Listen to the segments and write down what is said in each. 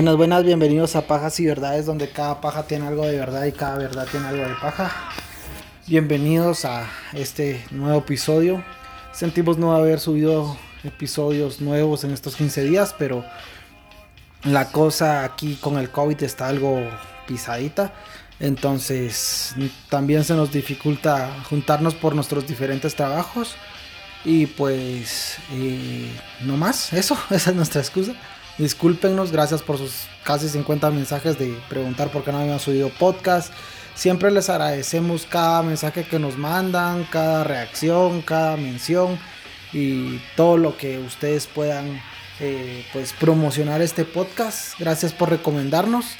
Buenas, buenas, bienvenidos a Pajas y Verdades, donde cada paja tiene algo de verdad y cada verdad tiene algo de paja. Bienvenidos a este nuevo episodio. Sentimos no haber subido episodios nuevos en estos 15 días, pero la cosa aquí con el COVID está algo pisadita. Entonces también se nos dificulta juntarnos por nuestros diferentes trabajos. Y pues eh, no más, eso, esa es nuestra excusa. Discúlpenos, gracias por sus casi 50 mensajes de preguntar por qué no habíamos subido podcast. Siempre les agradecemos cada mensaje que nos mandan, cada reacción, cada mención y todo lo que ustedes puedan eh, pues promocionar este podcast. Gracias por recomendarnos.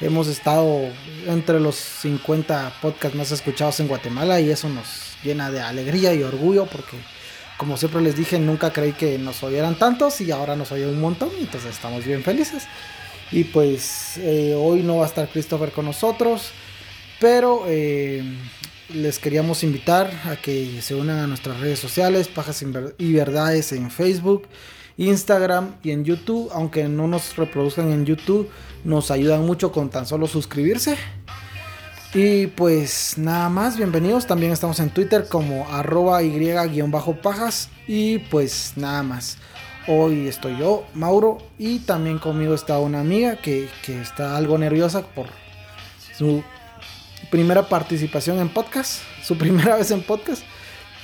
Hemos estado entre los 50 podcasts más escuchados en Guatemala y eso nos llena de alegría y orgullo porque como siempre les dije, nunca creí que nos oyeran tantos y ahora nos oyen un montón, entonces estamos bien felices. Y pues eh, hoy no va a estar Christopher con nosotros, pero eh, les queríamos invitar a que se unan a nuestras redes sociales, Pajas y Verdades en Facebook, Instagram y en YouTube, aunque no nos reproduzcan en YouTube, nos ayudan mucho con tan solo suscribirse. Y pues nada más, bienvenidos. También estamos en Twitter como arroba y-pajas. Y pues nada más. Hoy estoy yo, Mauro, y también conmigo está una amiga que, está algo nerviosa por su primera participación en podcast, su primera vez en podcast.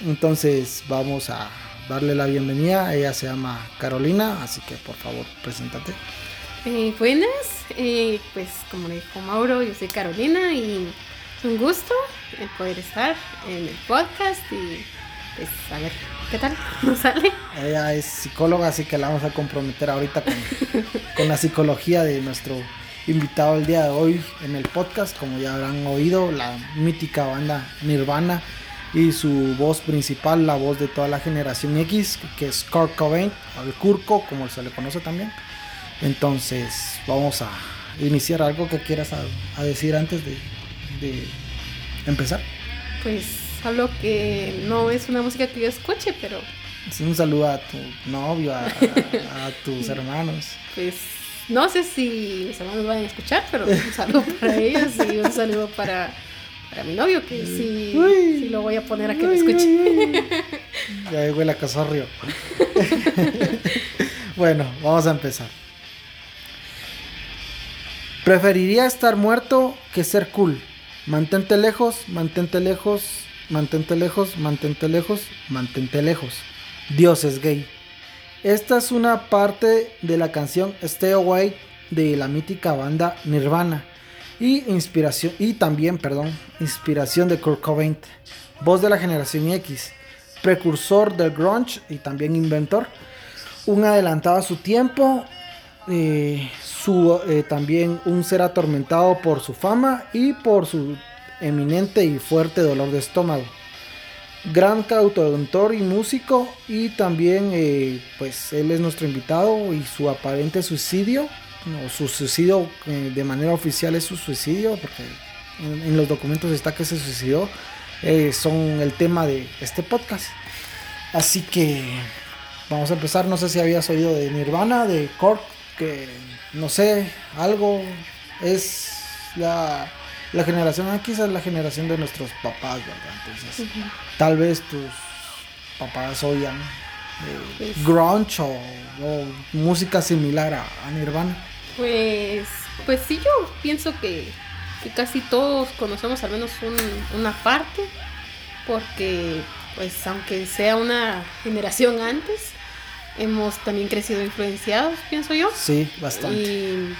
Entonces vamos a darle la bienvenida. Ella se llama Carolina, así que por favor, preséntate. Eh, buenas, eh, pues como dijo Mauro, yo soy Carolina y es un gusto el poder estar en el podcast y pues a ver qué tal nos sale. Ella es psicóloga, así que la vamos a comprometer ahorita con, con la psicología de nuestro invitado el día de hoy en el podcast, como ya habrán oído, la mítica banda Nirvana y su voz principal, la voz de toda la generación X, que es Kurt Cobain, o el Kurko, como se le conoce también. Entonces, vamos a iniciar algo que quieras a, decir antes de, empezar. Pues algo que no es una música que yo escuche, pero... Es un saludo a tu novio, a, tus hermanos. Pues no sé si mis hermanos van a escuchar, pero un saludo para ellos y un saludo para, mi novio, que sí, lo voy a poner a que me escuche. Ya huele a casorrio. bueno, vamos a empezar. Preferiría estar muerto que ser cool. Mantente lejos, mantente lejos, mantente lejos, mantente lejos, mantente lejos. Dios es gay. Esta es una parte de la canción Stay Away de la mítica banda Nirvana y inspiración y también, perdón, inspiración de Kurt Cobain, voz de la generación X, precursor del grunge y también inventor, un adelantado a su tiempo, eh, su, eh, también un ser atormentado por su fama y por su eminente y fuerte dolor de estómago. Gran cantautor y músico y también eh, pues él es nuestro invitado y su aparente suicidio, no, su suicidio eh, de manera oficial es su suicidio porque en, los documentos está que se suicidó, son el tema de este podcast. Así que vamos a empezar, no sé si habías oído de Nirvana, de Kork, que no sé, algo es la, la generación aquí es la generación de nuestros papás, ¿verdad? Entonces, tal vez tus papás oían eh, pues grunge o, música similar a, Nirvana. Pues, pues sí, yo pienso que, casi todos conocemos al menos una parte, porque pues aunque sea una generación antes, hemos también crecido influenciados, pienso yo. Sí, bastante. Y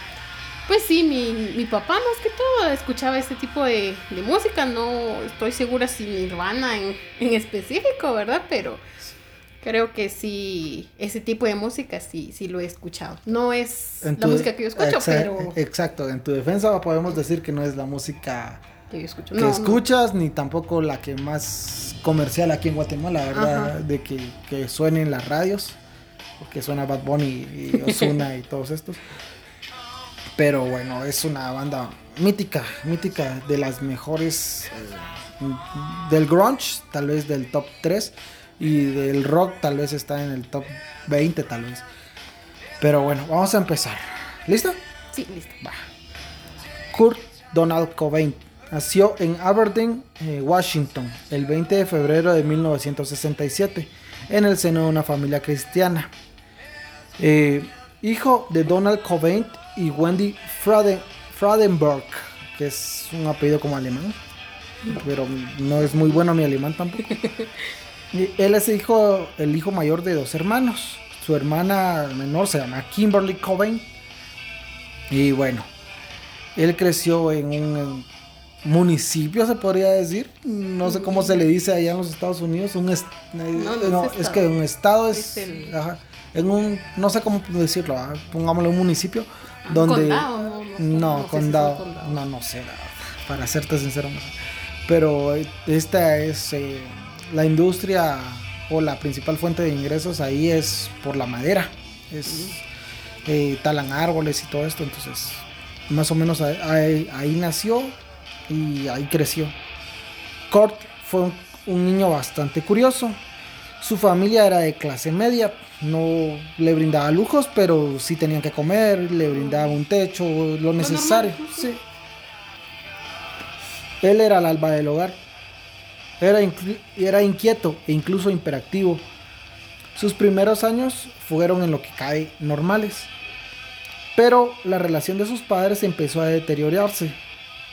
pues sí, mi, mi papá más que todo escuchaba este tipo de, música, no estoy segura si Nirvana en, en específico, ¿verdad? Pero creo que sí, ese tipo de música sí, sí lo he escuchado. No es la música que yo escucho, pero... Exacto, en tu defensa podemos decir que no es la música que, escucho. que escuchas, ni tampoco la que más comercial aquí en Guatemala, ¿verdad? De que, que suene en las radios porque suena Bad Bunny y Ozuna y todos estos. Pero bueno, es una banda mítica, mítica, de las mejores eh, del grunge, tal vez del top 3, y del rock tal vez está en el top 20 tal vez. Pero bueno, vamos a empezar. ¿Listo? Sí. Listo. Kurt Donald Cobain nació en Aberdeen, eh, Washington, el 20 de febrero de 1967, en el seno de una familia cristiana. Eh, hijo de Donald Cobain y Wendy Fraden, Fradenberg, que es un apellido como alemán, pero no es muy bueno mi alemán tampoco. Y él es hijo, el hijo mayor de dos hermanos. Su hermana menor se llama Kimberly Cobain. Y bueno, él creció en un municipio, se podría decir. No sé cómo se le dice allá en los Estados Unidos. Un est- No, no es que un estado es. Es el- ajá, en un. No sé cómo decirlo. ah, Pongámosle un municipio. Un donde. condado, no, no si condado. No, no sé. Para serte sincero, no sé. Pero eh, esta es. eh, la industria o la principal fuente de ingresos ahí es por la madera. Es. eh, talan árboles y todo esto. Entonces, más o menos ahí, ahí- ahí nació y ahí creció. Kurt fue un, un niño bastante curioso. Su familia era de clase media, no le brindaba lujos, pero sí tenían que comer, le brindaba un techo, lo necesario. sí. Él era el alba del hogar. Era, era inquieto e incluso imperactivo. Sus primeros años fueron en lo que cabe normales. Pero la relación de sus padres empezó a deteriorarse.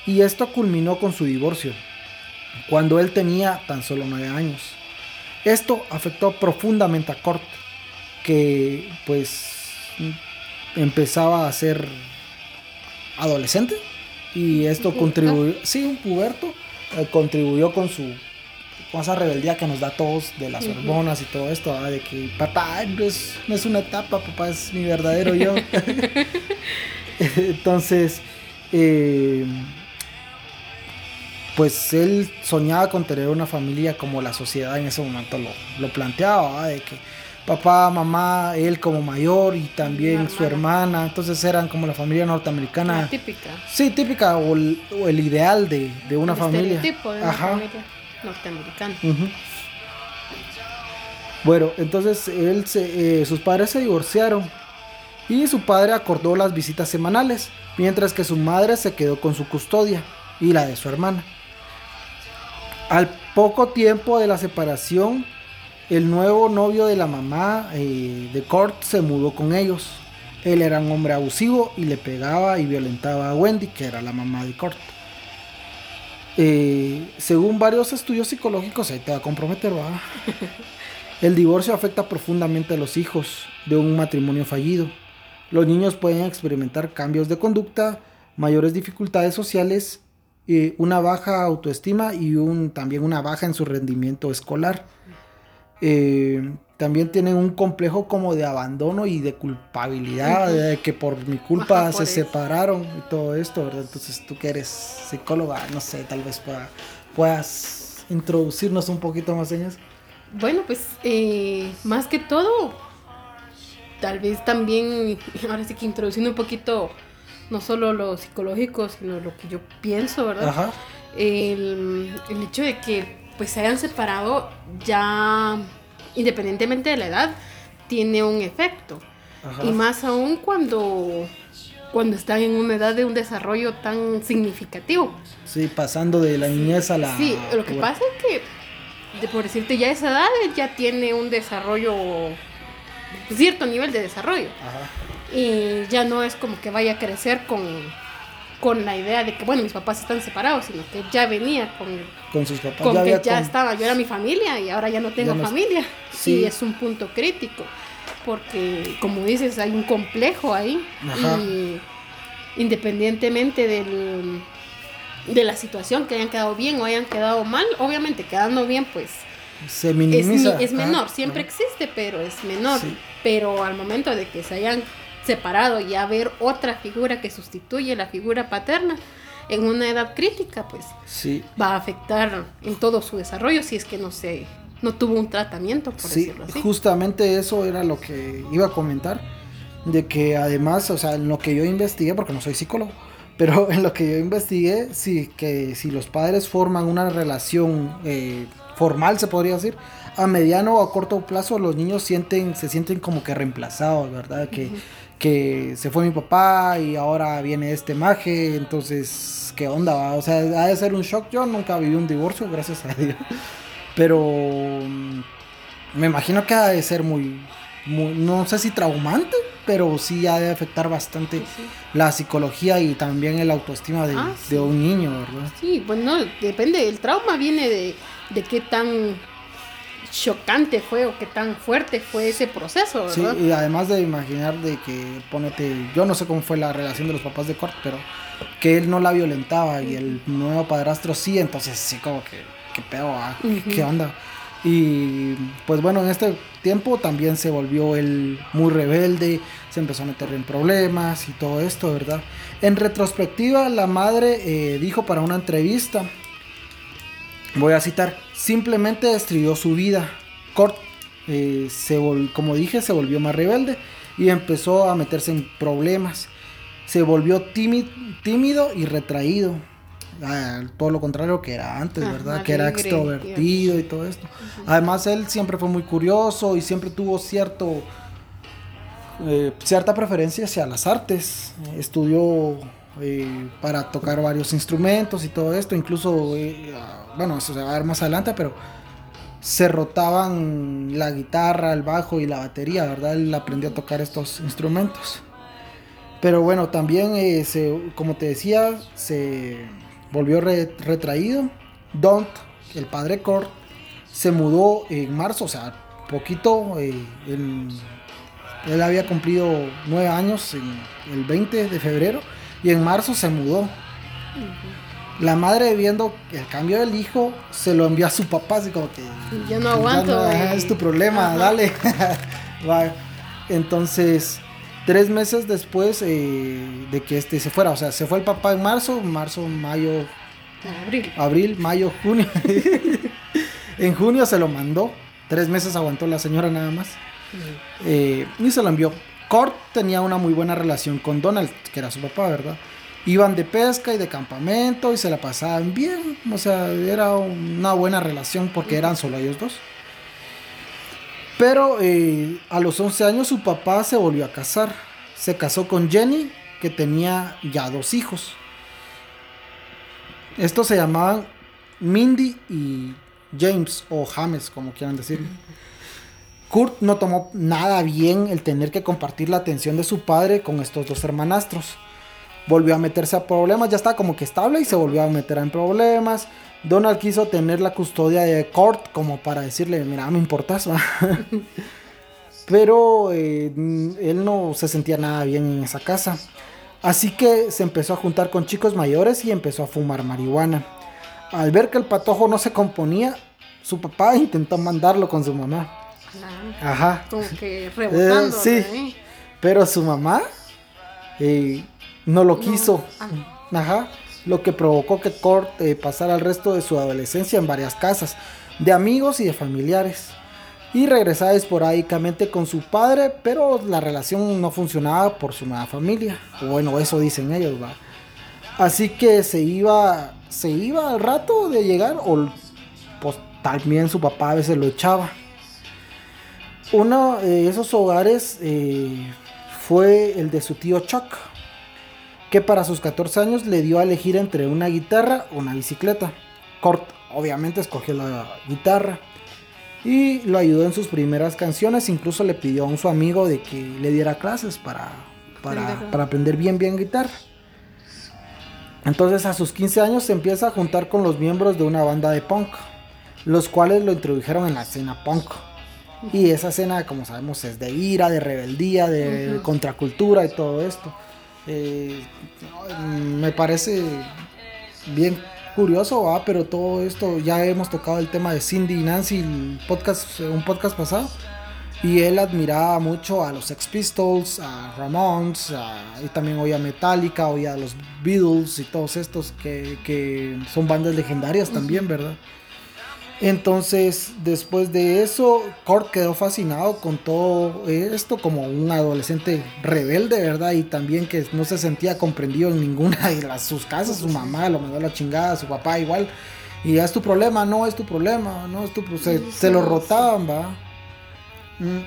Y esto culminó con su divorcio, cuando él tenía tan solo 9 años. Esto afectó profundamente a Kurt, que pues empezaba a ser adolescente. Y esto contribuyó, sí, un puberto, eh, contribuyó con su con esa rebeldía que nos da a todos de las Ujú. hormonas y todo esto, ¿verdad? de que papá no es, no es una etapa, papá es mi verdadero yo. Entonces, eh, pues él soñaba con tener una familia como la sociedad en ese momento lo, lo planteaba, ¿verdad? de que papá, mamá, él como mayor y también su hermana, entonces eran como la familia norteamericana. La típica. Sí, típica o el, o el ideal de, de una el familia. de una Ajá. familia norteamericana. Bueno, entonces él se- eh, sus padres se divorciaron y su padre acordó las visitas semanales, mientras que su madre se quedó con su custodia y la de su hermana. Al poco tiempo de la separación, el nuevo novio de la mamá eh, de Kurt se mudó con ellos. Él era un hombre abusivo y le pegaba y violentaba a Wendy, que era la mamá de Kurt. Eh, según varios estudios psicológicos, ahí te va a comprometer, ¿va? El divorcio afecta profundamente a los hijos de un matrimonio fallido. Los niños pueden experimentar cambios de conducta, mayores dificultades sociales, eh, una baja autoestima y un, también una baja en su rendimiento escolar. Eh, también tienen un complejo como de abandono y de culpabilidad, de que por mi culpa Ajá, se por separaron y todo esto, ¿verdad? Entonces tú que eres psicóloga, no sé, tal vez pueda- puedas introducirnos un poquito más en eso. Bueno, pues eh, más que todo, tal vez también, ahora sí que introduciendo un poquito, no solo lo psicológico, sino lo que yo pienso, ¿verdad? Ajá. El, el hecho de que pues se hayan separado ya, independientemente de la edad, tiene un efecto. Ajá. Y más aún cuando, cuando están en una edad de un desarrollo tan significativo. Sí, pasando de la niñez a la. Sí, lo que pasa es que, de, por decirte, ya esa edad ya tiene un desarrollo, cierto nivel de desarrollo. Ajá. Y ya no es como que vaya a crecer con, con la idea de que, bueno, mis papás están separados, sino que ya venía con, Con sus papás. con que ya con- estaba, yo era mi familia y ahora ya no tengo no es- familia. Sí. Sí, es un punto crítico, porque como dices, hay un complejo ahí Ajá. y independientemente del, de la situación, que hayan quedado bien o hayan quedado mal, obviamente quedando bien, pues Se es, mi- minimiza. es Ajá, menor, siempre existe, pero es menor. Sí. Pero al momento de que se hayan separado y haber otra figura que sustituye la figura paterna en una edad crítica, pues Sí. va a afectar en todo su desarrollo si es que no se no tuvo un tratamiento, por Sí, decirlo así. justamente eso era lo que iba a comentar. De que además, o sea, en lo que yo investigué, porque no soy psicólogo, pero en lo que yo investigué, sí, que si los padres forman una relación eh, formal, se podría decir, a mediano o a corto plazo los niños sienten, se sienten como que reemplazados, ¿verdad? Que, que se fue mi papá y ahora viene este maje, entonces, ¿qué onda? Va? O sea, ha de ser un shock. Yo nunca viví un divorcio, gracias a Dios. Pero mm, me imagino que ha de ser muy, muy no sé si traumante, pero sí ha de afectar bastante la psicología y también el autoestima de, Ah, de un niño, ¿verdad? Sí, bueno, depende. El trauma viene de, de qué tan chocante fue o qué tan fuerte fue ese proceso, Sí, ¿verdad? y además de imaginar de que, ponete, yo no sé cómo fue la relación de los papás de Kurt, pero que él no la violentaba y el nuevo padrastro sí, entonces sí como que, qué pedo, ah, ¿Qué- Ujú. qué onda. Y pues bueno, en este tiempo también se volvió él muy rebelde, se empezó a meter en problemas y todo esto, ¿verdad? En retrospectiva, la madre eh, dijo para una entrevista, voy a citar, simplemente destruyó su vida. Kurt, eh, se vol- como dije, se volvió más rebelde y empezó a meterse en problemas. Se volvió tími- tímido y retraído. Ah, todo lo contrario que era antes, Ajá, ¿verdad? Que era extrovertido y todo esto. Además, él siempre fue muy curioso y siempre tuvo cierto eh, cierta preferencia hacia las artes. Estudió eh, para tocar varios instrumentos y todo esto. Incluso, eh, ah, bueno, eso se va a ver más adelante, pero se rotaban la guitarra, el bajo y la batería, ¿verdad? Él aprendió a tocar estos instrumentos. Pero bueno, también, eh, se, como te decía, se volvió re- retraído. Don't, el padre Kurt, se mudó en marzo, o sea, poquito. él había cumplido nueve años el 20 de febrero y en marzo se mudó. La madre viendo el cambio del hijo se lo envió a su papá así como que Ya no aguanto, "Ya no, eh". es tu problema, Ajá. dale. Entonces, tres meses después eh, de que este se fuera, o sea, se fue el papá en marzo, marzo, mayo, Abril. abril, mayo, junio. en junio se lo mandó. Tres meses aguantó la señora nada más. Eh, y se lo envió. Kurt tenía una muy buena relación con Donald, que era su papá, ¿verdad? Iban de pesca y de campamento y se la pasaban bien. O sea, era una buena relación porque eran solo ellos dos. Pero eh, a los 11 años su papá se volvió a casar. Se casó con Jenny, que tenía ya dos hijos. Estos se llamaban Mindy y James, o James, como quieran decirlo. Kurt no tomó nada bien el tener que compartir la atención de su padre con estos dos hermanastros. Volvió a meterse a problemas, ya estaba como que estable y se volvió a meter en problemas. Donald quiso tener la custodia de Kurt como para decirle, mira, me importas, ¿va?". Pero eh, él no se sentía nada bien en esa casa. Así que se empezó a juntar con chicos mayores y empezó a fumar marihuana. Al ver que el patojo no se componía, su papá intentó mandarlo con su mamá. Ajá. Como que rebotando. sí. ¿eh? Pero su mamá eh, no lo No. quiso. Ah. Ajá. Lo que provocó que Kurt eh, pasara el resto de su adolescencia en varias casas, de amigos y de familiares. Y regresaba esporádicamente con su padre, pero la relación no funcionaba por su nueva familia. Bueno, eso dicen ellos, va. Así que se iba, se iba al rato de llegar, o pues también su papá a veces lo echaba. Uno de esos hogares eh, fue el de su tío Chuck, que para sus 14 años le dio a elegir entre una guitarra o una bicicleta. Kurt obviamente escogió la guitarra y lo ayudó en sus primeras canciones, incluso le pidió a un su amigo de que le diera clases para, para, Aprender. para aprender bien bien guitarra. Entonces a sus 15 años se empieza a juntar con los miembros de una banda de punk, los cuales lo introdujeron en la escena punk. Y esa escena, como sabemos, es de ira, de rebeldía, de contracultura contracultura y todo esto. Eh, me parece bien curioso, ¿va? pero todo esto ya hemos tocado el tema de Cindy y Nancy, el podcast, un podcast pasado. Y él admiraba mucho a los Sex Pistols, a Ramones, a- y también oía Metallica, oía a los Beatles y todos estos que, que son bandas legendarias también, ¿verdad? Entonces, después de eso, Kurt quedó fascinado con todo esto como un adolescente rebelde, ¿verdad? Y también que no se sentía comprendido en ninguna de las, sus casas. Su mamá lo mandó a la chingada, su papá igual. Y es tu problema, no es tu problema, no es tu pro- se, Sí, se lo rotaban, va. Mm.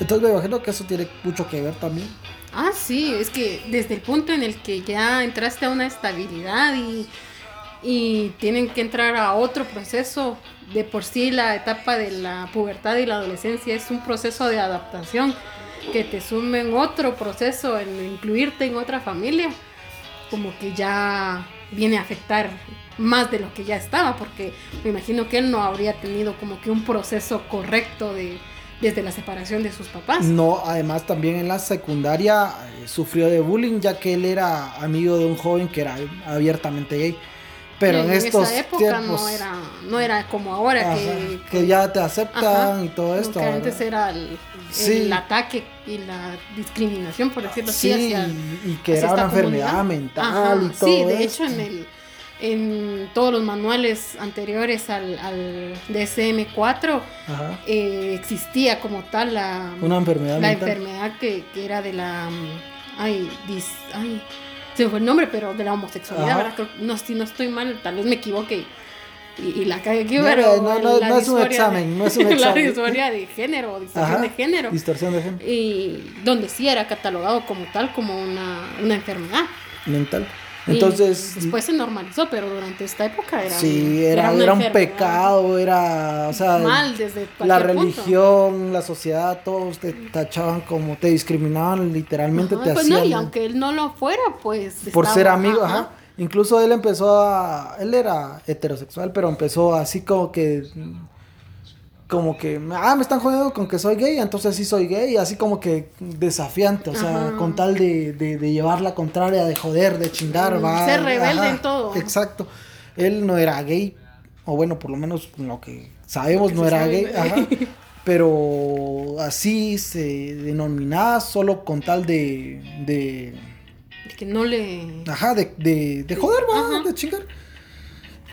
Entonces me imagino que eso tiene mucho que ver también. Ah, sí, es que desde el punto en el que ya entraste a una estabilidad y, y tienen que entrar a otro proceso, de por sí la etapa de la pubertad y la adolescencia es un proceso de adaptación que te sume en otro proceso, en incluirte en otra familia, como que ya viene a afectar más de lo que ya estaba, porque me imagino que él no habría tenido como que un proceso correcto de desde la separación de sus papás. No, además también en la secundaria eh, sufrió de bullying ya que él era amigo de un joven que era abiertamente gay. Pero en, estos esa época no era no era como ahora que, que ya te aceptan y todo esto. Que antes era el, ataque y la discriminación por decirlo así hacia, y que era una enfermedad mental y todo. Sí, de hecho en el en todos los manuales anteriores al, al DSM-4 eh, existía como tal la, Una enfermedad la enfermedad que, que, era de la ay, ay se me fue el nombre pero de la homosexualidad no si no estoy mal tal vez me equivoqué y, la cagué aquí pero no, no, no es un examen no es un examen. la disforia de género distorsión de género. Distorsión de género. Y donde sí era catalogado como tal como una, una enfermedad. Mental entonces. después se normalizó, pero durante esta época era. Sí, era, era, un pecado, era. O sea. Mal desde La religión, la sociedad, todos te tachaban como. Te discriminaban, literalmente te pues hacían. No, y aunque él no lo fuera, pues. Por ser amigo, ajá. Incluso él empezó a. Él era heterosexual, pero empezó así como que como que, ah, me están jodiendo con que soy gay, entonces sí soy gay, así como que desafiante, o sea, con tal de, de, llevar la contraria, de joder, de chingar, va. Ser rebelde en todo. Exacto. Él no era gay, o bueno, por lo menos lo que sabemos no era gay, ajá, pero así se denominaba solo con tal de... de que no le... Ajá, de, de, de joder, va, de chingar.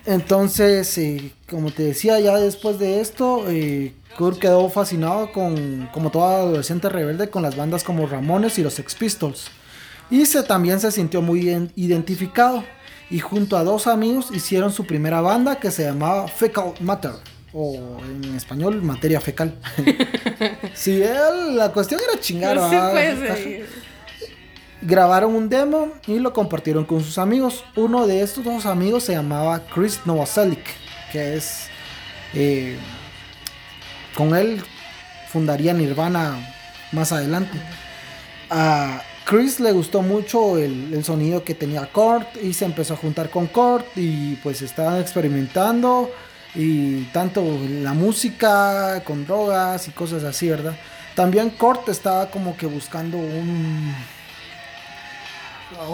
Entonces, eh, como te decía, ya después de esto, eh, Kurt quedó fascinado con, como todo adolescente rebelde, con las bandas como Ramones y los Sex Pistols. Y se, también se sintió muy identificado. Y junto a dos amigos hicieron su primera banda que se llamaba Fecal Matter. O en español, materia fecal. sí, la cuestión era chingar. No, sí, grabaron un demo y lo compartieron con sus amigos. Uno de estos dos amigos se llamaba Chris Novoselic, que es... Eh, con él fundaría Nirvana más adelante. A Chris le gustó mucho el, sonido que tenía Kurt y se empezó a juntar con Kurt y pues estaban experimentando y tanto la música con drogas y cosas así, ¿verdad? También Kurt estaba como que buscando un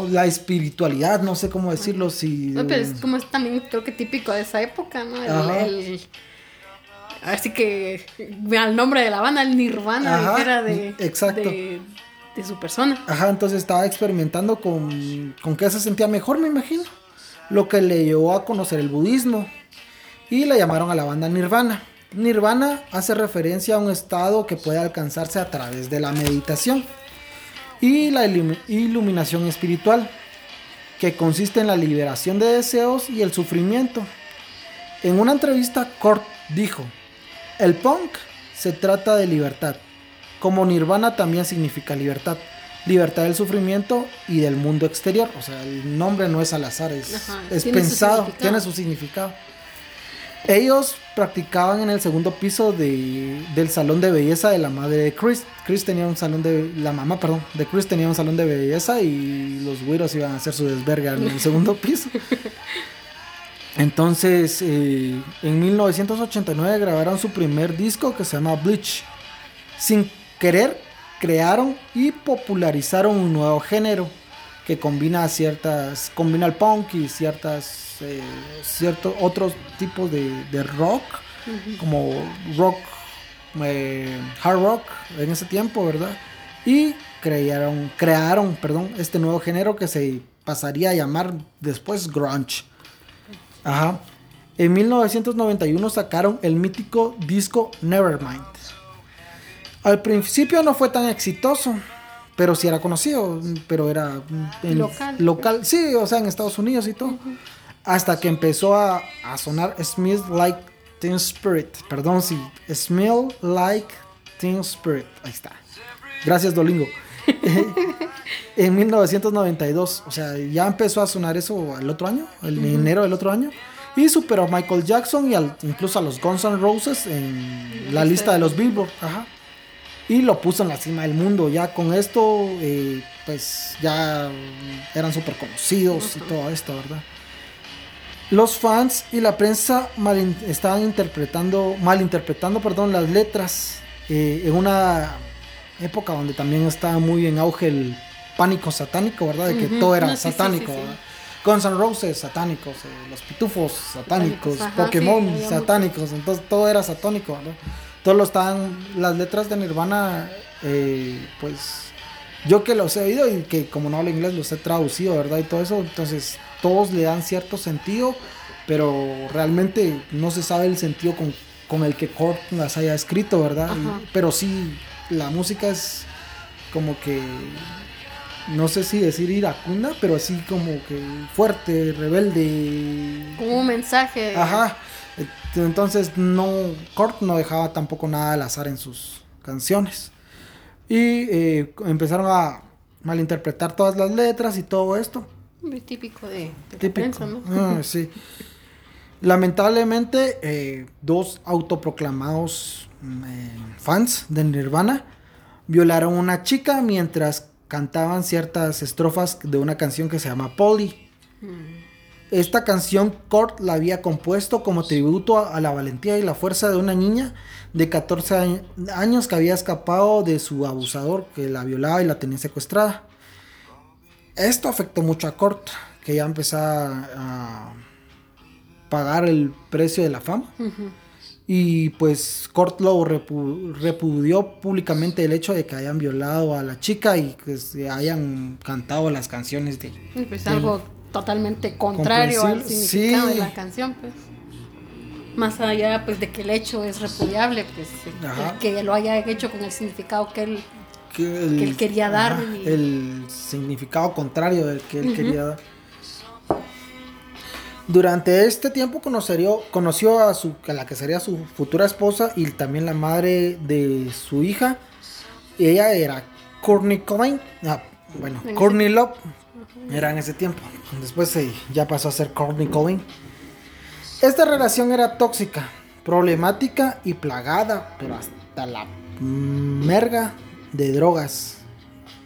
la espiritualidad, no sé cómo decirlo, si... No, pero es como es también creo que típico de esa época, ¿no? así que al nombre de la banda, el Nirvana, era de, exacto. De, su persona. Ajá, entonces estaba experimentando con, con qué se sentía mejor, me imagino. Lo que le llevó a conocer el budismo. Y le llamaron a la banda Nirvana. Nirvana hace referencia a un estado que puede alcanzarse a través de la meditación y la iluminación espiritual, que consiste en la liberación de deseos y el sufrimiento. En una entrevista, Kurt dijo, el punk se trata de libertad, como nirvana también significa libertad, libertad del sufrimiento y del mundo exterior, o sea, el nombre no es al azar, es, es pensado, tiene su significado. Ellos practicaban en el segundo piso de, del salón de belleza de la madre de Chris. Chris tenía un salón de... La mamá, perdón, de Chris tenía un salón de belleza y los güiros iban a hacer su desverga en el segundo piso. Entonces, eh, en 1989 grabaron su primer disco que se llama Bleach. Sin querer, crearon y popularizaron un nuevo género que combina ciertas, combina el punk y ciertas eh, ciertos otros tipos de, rock, como rock, eh, hard rock en ese tiempo, ¿verdad? Y crearon, crearon perdón, este nuevo género que se pasaría a llamar después grunge. Ajá. En 1991 sacaron el mítico disco Nevermind. Al principio no fue tan exitoso, pero sí era conocido, pero era local. local. Sí, o sea, en Estados Unidos y todo hasta que empezó a, sonar Smell Like Teen Spirit. Perdón si Smell Like Teen Spirit. Ahí está. Gracias, Dolingo. en 1992. O sea, ya empezó a sonar eso el otro año, el enero del otro año. Y superó a Michael Jackson y incluso a los Guns N' Roses en la lista de los Billboard. Ajá. Y lo puso en la cima del mundo. Ya con esto, eh, pues ya eran súper conocidos y todo esto, ¿verdad? Los fans y la prensa mal estaban interpretando, malinterpretando perdón, las letras eh, en una época donde también estaba muy en auge el pánico satánico, ¿verdad? De que todo era satánico. Guns N' Roses satánicos, eh, los pitufos satánicos, Pokémon satánicos, entonces todo era satánico, ¿no? Todos lo estaban, las letras de Nirvana, eh, pues yo que los he oído y que como no hablo inglés los he traducido, ¿verdad? Y todo eso, entonces todos le dan cierto sentido, pero realmente no se sabe el sentido con, con el que Kurt las haya escrito, ¿verdad? pero sí, la música es como que no sé si decir iracunda, pero así como que fuerte, rebelde. Como un mensaje. Ajá. Entonces no, Kurt no dejaba tampoco nada al azar en sus canciones. Y eh, empezaron a malinterpretar todas las letras y todo esto. Muy típico de, típico. ¿no? Ah, sí. Lamentablemente, eh, dos autoproclamados mm, eh, fans de Nirvana violaron a una chica mientras cantaban ciertas estrofas de una canción que se llama Polly. Esta canción Kurt la había compuesto como tributo a, la valentía y la fuerza de una niña de 14 años que había escapado de su abusador que la violaba y la tenía secuestrada. Esto afectó mucho a Kurt, que ya empezaba a pagar el precio de la fama. Y pues Kortlow repudió públicamente el hecho de que hayan violado a la chica y que se hayan cantado las canciones de... Pues algo totalmente contrario al significado de la canción, pues. Más allá pues de que el hecho es repudiable, pues que lo haya hecho con el significado que él, que, él quería dar. El significado contrario del que él quería dar. Durante este tiempo conoció, conoció a, su, a la que sería su futura esposa y también la madre de su hija. Ella era Courtney Cobain. Ah, bueno, Courtney Love era en ese tiempo. Después ya pasó a ser Courtney Cobain. Esta relación era tóxica, problemática y plagada, pero hasta la merga de drogas.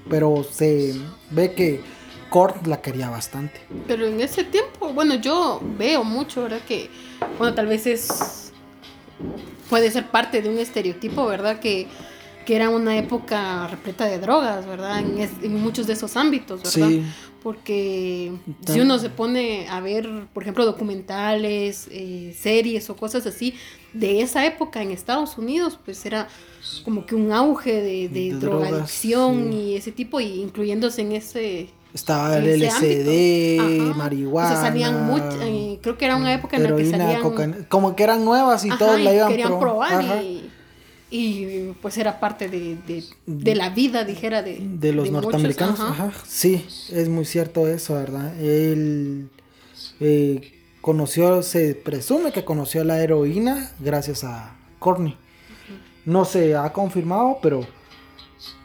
Pero se ve que Kurt la quería bastante. Pero en ese tiempo, bueno, yo veo mucho, ¿verdad? Que, bueno, tal vez es. puede ser parte de un estereotipo, ¿verdad? Que, que era una época repleta de drogas, ¿verdad? En, muchos de esos ámbitos, ¿verdad? Sí. Porque si uno se pone a ver, por ejemplo, documentales, eh, series o cosas así de esa época en Estados Unidos, pues era como que un auge de, de, drogadicción y ese tipo, y incluyéndose en ese estaba el LCD, marihuana. O sea, salían mucho, eh, creo que era una época en la que salían... como que eran nuevas y todos la iban querían probar y, y, pues era parte de, de, la vida, dijera, de, de los norteamericanos. Ajá. Sí, es muy cierto eso, ¿verdad? Él eh, conoció, se presume que conoció la heroína gracias a Corny. No se ha confirmado, pero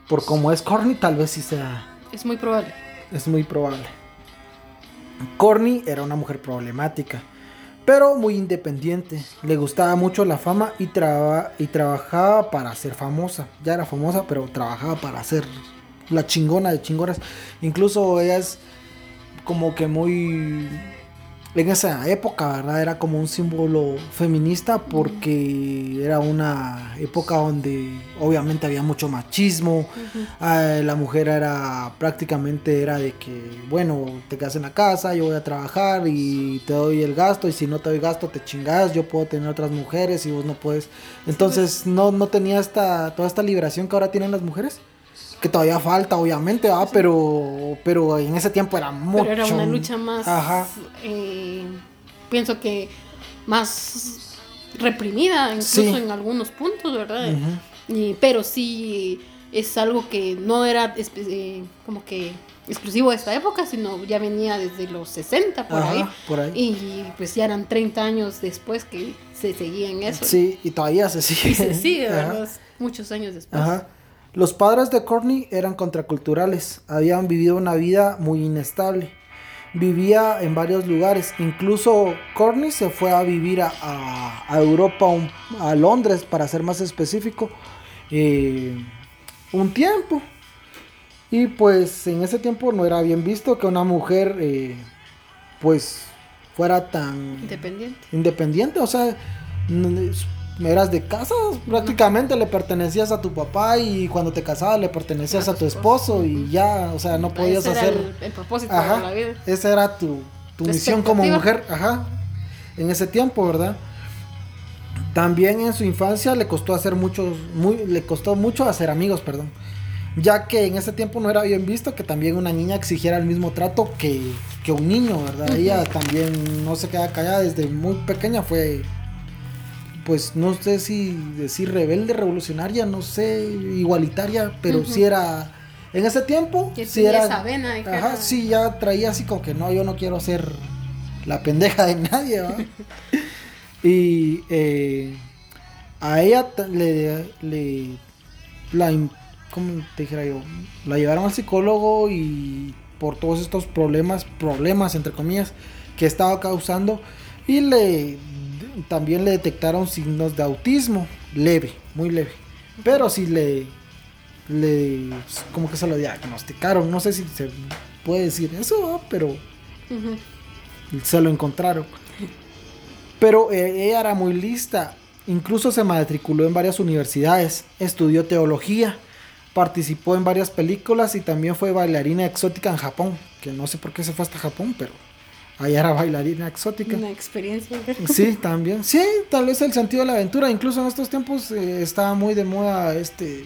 por como es Corny, tal vez sí sea... Es muy probable es muy probable. Corny era una mujer problemática, pero muy independiente. Le gustaba mucho la fama y, y trabajaba para ser famosa. Ya era famosa, pero trabajaba para ser la chingona de chingonas. Incluso ella es como que muy en esa época, ¿verdad? Era como un símbolo feminista porque era una época donde obviamente había mucho machismo. Ah, la mujer era prácticamente era de que, bueno, te quedas en la casa, yo voy a trabajar y te doy el gasto y si no te doy gasto te chingas, yo puedo tener otras mujeres y vos no puedes. Entonces no, no tenía esta, toda esta liberación que ahora tienen las mujeres que todavía falta, obviamente, pero, pero en ese tiempo era mucho. Pero era una lucha más, eh, pienso que más reprimida, incluso en algunos puntos, ¿verdad? y, pero sí es algo que no era eh, como que exclusivo de esta época, sino ya venía desde los 60 por, ahí, por ahí. Y pues ya eran 30 años después que se seguía en eso. Sí, y todavía se sigue. Y se sigue, ¿verdad? Muchos años después. Ajá. Los padres de Courtney eran contraculturales, habían vivido una vida muy inestable. Vivía en varios lugares, incluso Courtney se fue a vivir a, a- a Europa, un- a Londres para ser más específico, eh, un tiempo. Y pues en ese tiempo no era bien visto que una mujer eh, pues fuera tan Independiente. independiente, o sea, eras de casa, prácticamente le pertenecías a tu papá y cuando te casabas le pertenecías A tu esposo. y ya, o sea, no podías Ese era hacer... el, el propósito de Ajá, la vida. esa era tu, tu misión como mujer, ajá, en ese tiempo, ¿verdad? También en su infancia le costó hacer muchos, muy, le costó mucho hacer amigos, perdón. Ya que en ese tiempo no era bien visto que también una niña exigiera el mismo trato que, que un niño, ¿verdad? Ella también no se queda callada desde muy pequeña, fue, pues no sé si decir rebelde, revolucionaria, no sé, igualitaria, pero Ujú. sí era, en ese tiempo, Que sí era... esa vena. Ajá, sí, ya traía así como que no, yo no quiero ser la pendeja de nadie, ¿va? y eh, a ella le, le la, ¿cómo te dijera yo? La llevaron al psicólogo y por todos estos problemas, problemas entre comillas, que estaba causando y le también le detectaron signos de autismo, leve, muy leve, pero sí le le como que se lo diagnosticaron, no sé si se puede decir eso, pero se lo encontraron. Pero eh, ella era muy lista, incluso se matriculó en varias universidades, estudió teología, participó en varias películas y también fue bailarina exótica en Japón, que no sé por qué se fue hasta Japón, pero allá era bailarina exótica. Una experiencia. Sí, también. Sí, tal vez el sentido de la aventura. Incluso en estos tiempos eh, estaba muy de moda este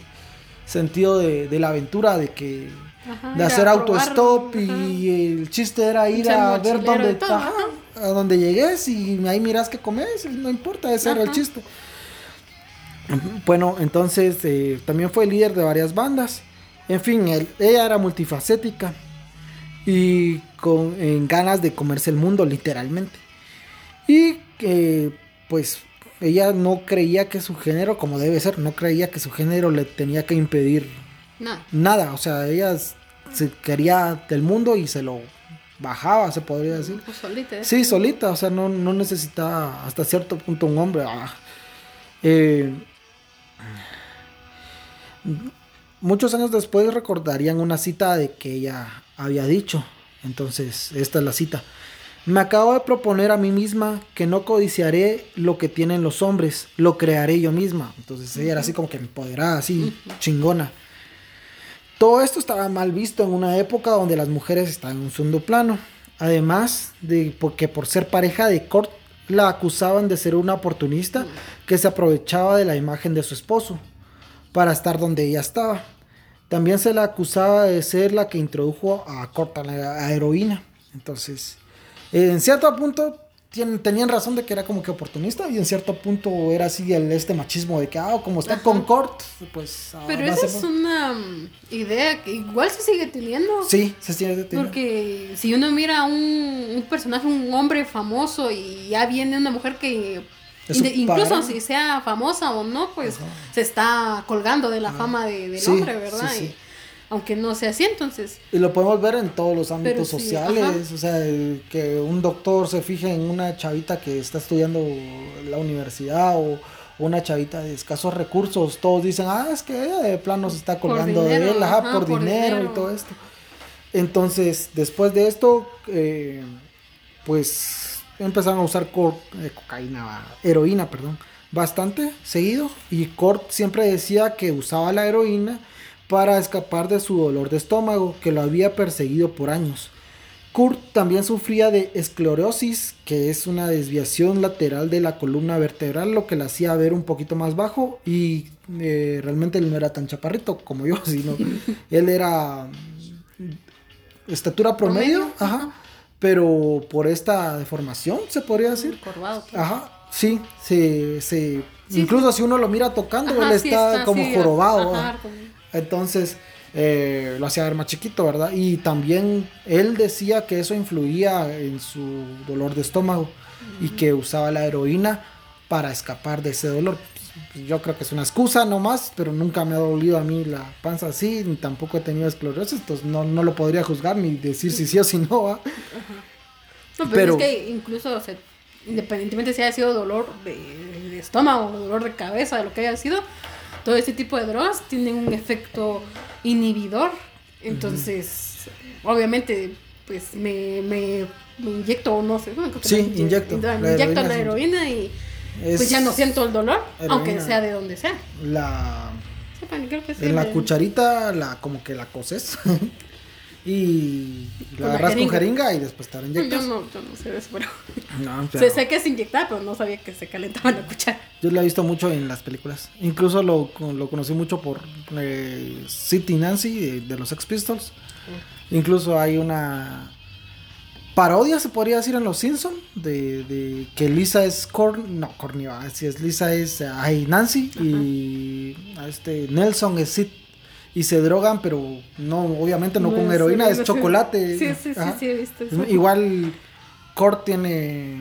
sentido de, de la aventura, de que Ajá, de hacer autostop y el chiste era ir a ver dónde ajá, a donde llegues y ahí miras qué comes, no importa, ese era el chiste. Bueno, entonces eh, también fue líder de varias bandas. En fin, él- ella era multifacética y con en ganas de comerse el mundo, literalmente. Y que, pues, ella no creía que su género, como debe ser, no creía que su género le tenía que impedir Nada. nada. O sea, ella se quería del mundo y se lo bajaba, se podría decir. Pues solita. ¿eh? Sí, solita, o sea, no, no necesitaba hasta cierto punto un hombre. ah. Eh, muchos años después recordarían una cita de que ella había dicho. Entonces, esta es la cita. Me acabo de proponer a mí misma que no codiciaré lo que tienen los hombres, lo crearé yo misma. Entonces ella era así como que empoderada, así chingona. Todo esto estaba mal visto en una época donde las mujeres estaban en un segundo plano. Además de porque por ser pareja de Kurt la acusaban de ser una oportunista que se aprovechaba de la imagen de su esposo para estar donde ella estaba. También se la acusaba de ser la que introdujo a Kurt a heroína. Entonces, eh, en cierto punto tenían razón de que era como que oportunista y en cierto punto era así el este machismo de que ah, como está Ajá. con Kurt, pues ah, Pero esa es una mm, idea que igual se sigue teniendo. Sí, se tiene tiene- Porque si uno mira a un, un personaje, un hombre famoso y ya viene una mujer que incluso si sea famosa o no, pues Ajá. se está colgando de la fama de- del Sí, hombre, ¿verdad? sí, sí. Y aunque no sea así, entonces Y lo podemos ver en todos los ámbitos sociales, o sea, que un doctor se fije en una chavita que está estudiando la universidad o una chavita de escasos recursos, todos dicen, ah, es que ella de plano se está colgando de él, ajá, ajá, por, por dinero, dinero. y todo esto. Entonces, después de esto, eh, pues empezaron a usar eh, cocaína, heroína, perdón, bastante seguido. Y Kurt siempre decía que usaba la heroína para escapar de su dolor de estómago que lo había perseguido por años. Kurt también sufría de esclerosis, que es una desviación lateral de la columna vertebral, lo que le hacía ver un poquito más bajo y eh, realmente él no era tan chaparrito como yo, sino él era mm, estatura promedio, Promedio, ajá, pero por esta deformación se podría decir. encorvado. pues. Ajá, sí, se, se- Sí. incluso si uno lo mira tocando, Ajá, él sí, está, como jorobado. ajá, como- Entonces eh, lo hacía ver más chiquito, ¿verdad? Y también él decía que eso influía en su dolor de estómago y que usaba la heroína para escapar de ese dolor. Pues, yo creo que es una excusa nomás, pero nunca me ha dolido a mí la panza así, ni tampoco he tenido esclerosis, entonces no, no lo podría juzgar ni decir si sí o si no. ¿va? No, pero, es que incluso, o sea, independientemente si haya sido dolor de, de estómago, dolor de cabeza, de lo que haya sido, todo este tipo de drogas tienen un efecto inhibidor. Entonces, obviamente, pues me, me, me inyecto, no sé, sí, inyecto. Me inyecto la heroína y pues ya no siento el dolor, aunque sea de donde sea. La en la cucharita la como que la coses y la agarras con jeringa y después te la inyectas. Yo no, yo no sé de eso, pero. No, sé que es inyectar, pero no sabía que se calentaba la cuchara. Yo lo he visto mucho en las películas. Incluso lo, lo conocí mucho por eh, City Nancy de, los Ex Pistols. Incluso hay una parodia, se podría decir, en Los Simpsons, de, de, que Lisa es Corn, no, Corny, si es Lisa es ay, Nancy y este Nelson es Sid y se drogan, pero no, obviamente no, con heroína, es chocolate. Sí, sí, sí, sí, he visto eso. Igual Kurt tiene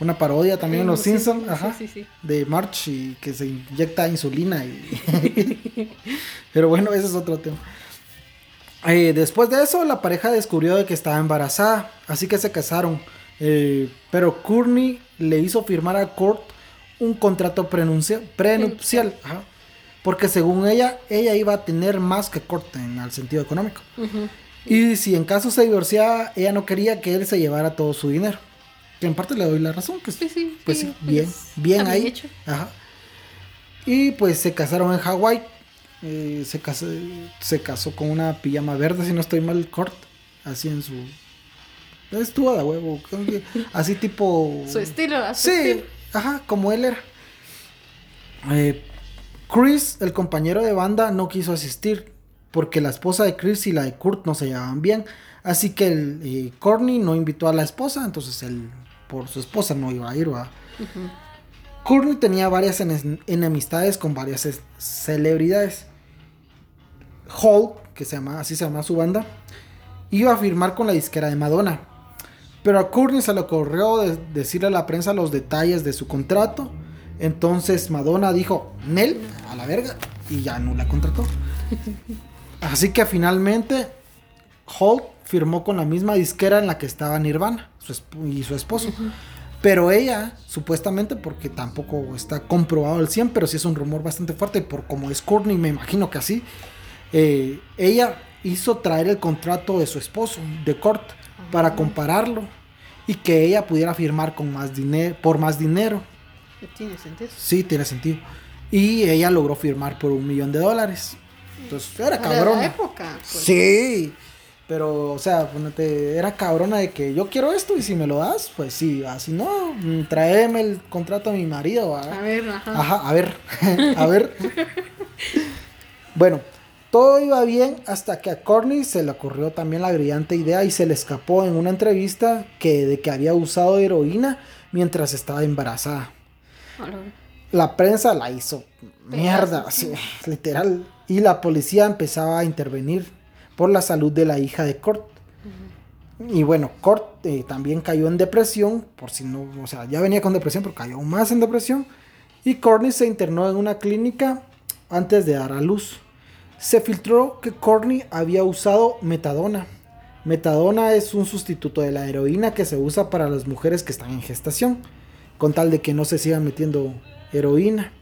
una parodia también en Los Simpsons, ajá, de March y que se inyecta insulina y pero bueno, ese es otro tema. Eh, después de eso, la pareja descubrió de que estaba embarazada, así que se casaron. Eh, pero Courtney le hizo firmar a Kurt un contrato prenupcial, porque según ella, ella iba a tener más que Kurt en el sentido económico. Y si en caso se divorciaba, ella no quería que él se llevara todo su dinero. Que en parte le doy la razón, que sí, pues sí, bien, bien ahí. Y pues se casaron en Hawái eh, se, casó, se casó con una pijama verde, si no estoy mal, Kurt. Así en su. Estuvo de huevo. Así tipo. Su estilo, Sí, ajá, como él era. Eh, Chris, el compañero de banda, no quiso asistir. Porque la esposa de Chris y la de Kurt no se llevaban bien. Así que el eh, no invitó a la esposa. Entonces él, por su esposa, no iba a ir. ¿va? Courtney tenía varias enemistades con varias celebridades. Hall, que se llama, así se llama su banda, iba a firmar con la disquera de Madonna. Pero a Courtney se le ocurrió decirle a la prensa los detalles de su contrato. Entonces Madonna dijo, Nel, a la verga, y ya no la contrató. Así que finalmente Hall firmó con la misma disquera en la que estaba Nirvana y su esposo. Pero ella, supuestamente, porque tampoco está comprobado al 100, pero sí es un rumor bastante fuerte, por como es Courtney, me imagino que así, eh, ella hizo traer el contrato de su esposo, de Kurt, para compararlo y que ella pudiera firmar con más dinero, por más dinero. ¿Tiene sentido? Sí, tiene sentido. Y ella logró firmar por un millón de dólares. Entonces, era cabrona. época. Pues. Sí, pero, o sea, era cabrona de que yo quiero esto y si me lo das, pues sí, así no, mm, tráeme el contrato a mi marido. A ver, ajá. Ajá, a ver, a ver. bueno, todo iba bien hasta que a Courtney se le ocurrió también la brillante idea y se le escapó en una entrevista que, de que había usado heroína mientras estaba embarazada. La prensa la hizo mierda, literal. Y la policía empezaba a intervenir por la salud de la hija de Kurt. Y bueno, Kurt eh, también cayó en depresión, por si no, o sea, ya venía con depresión, pero cayó aún más en depresión. Y Courtney se internó en una clínica antes de dar a luz se filtró que Courtney había usado metadona. Metadona es un sustituto de la heroína que se usa para las mujeres que están en gestación, con tal de que no se sigan metiendo heroína.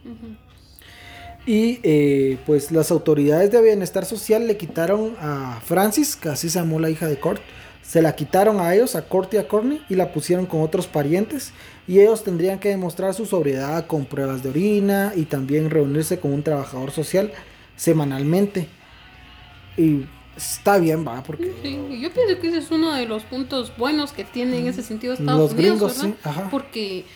Y eh, pues las autoridades de bienestar social le quitaron a Francis, que así se llamó la hija de Kurt, se la quitaron a ellos, a Kurt y a Courtney, y la pusieron con otros parientes. Y ellos tendrían que demostrar su sobriedad con pruebas de orina y también reunirse con un trabajador social semanalmente. Y está bien, va, porque... yo pienso que ese es uno de los puntos buenos que tiene en ese sentido Estados Unidos, Porque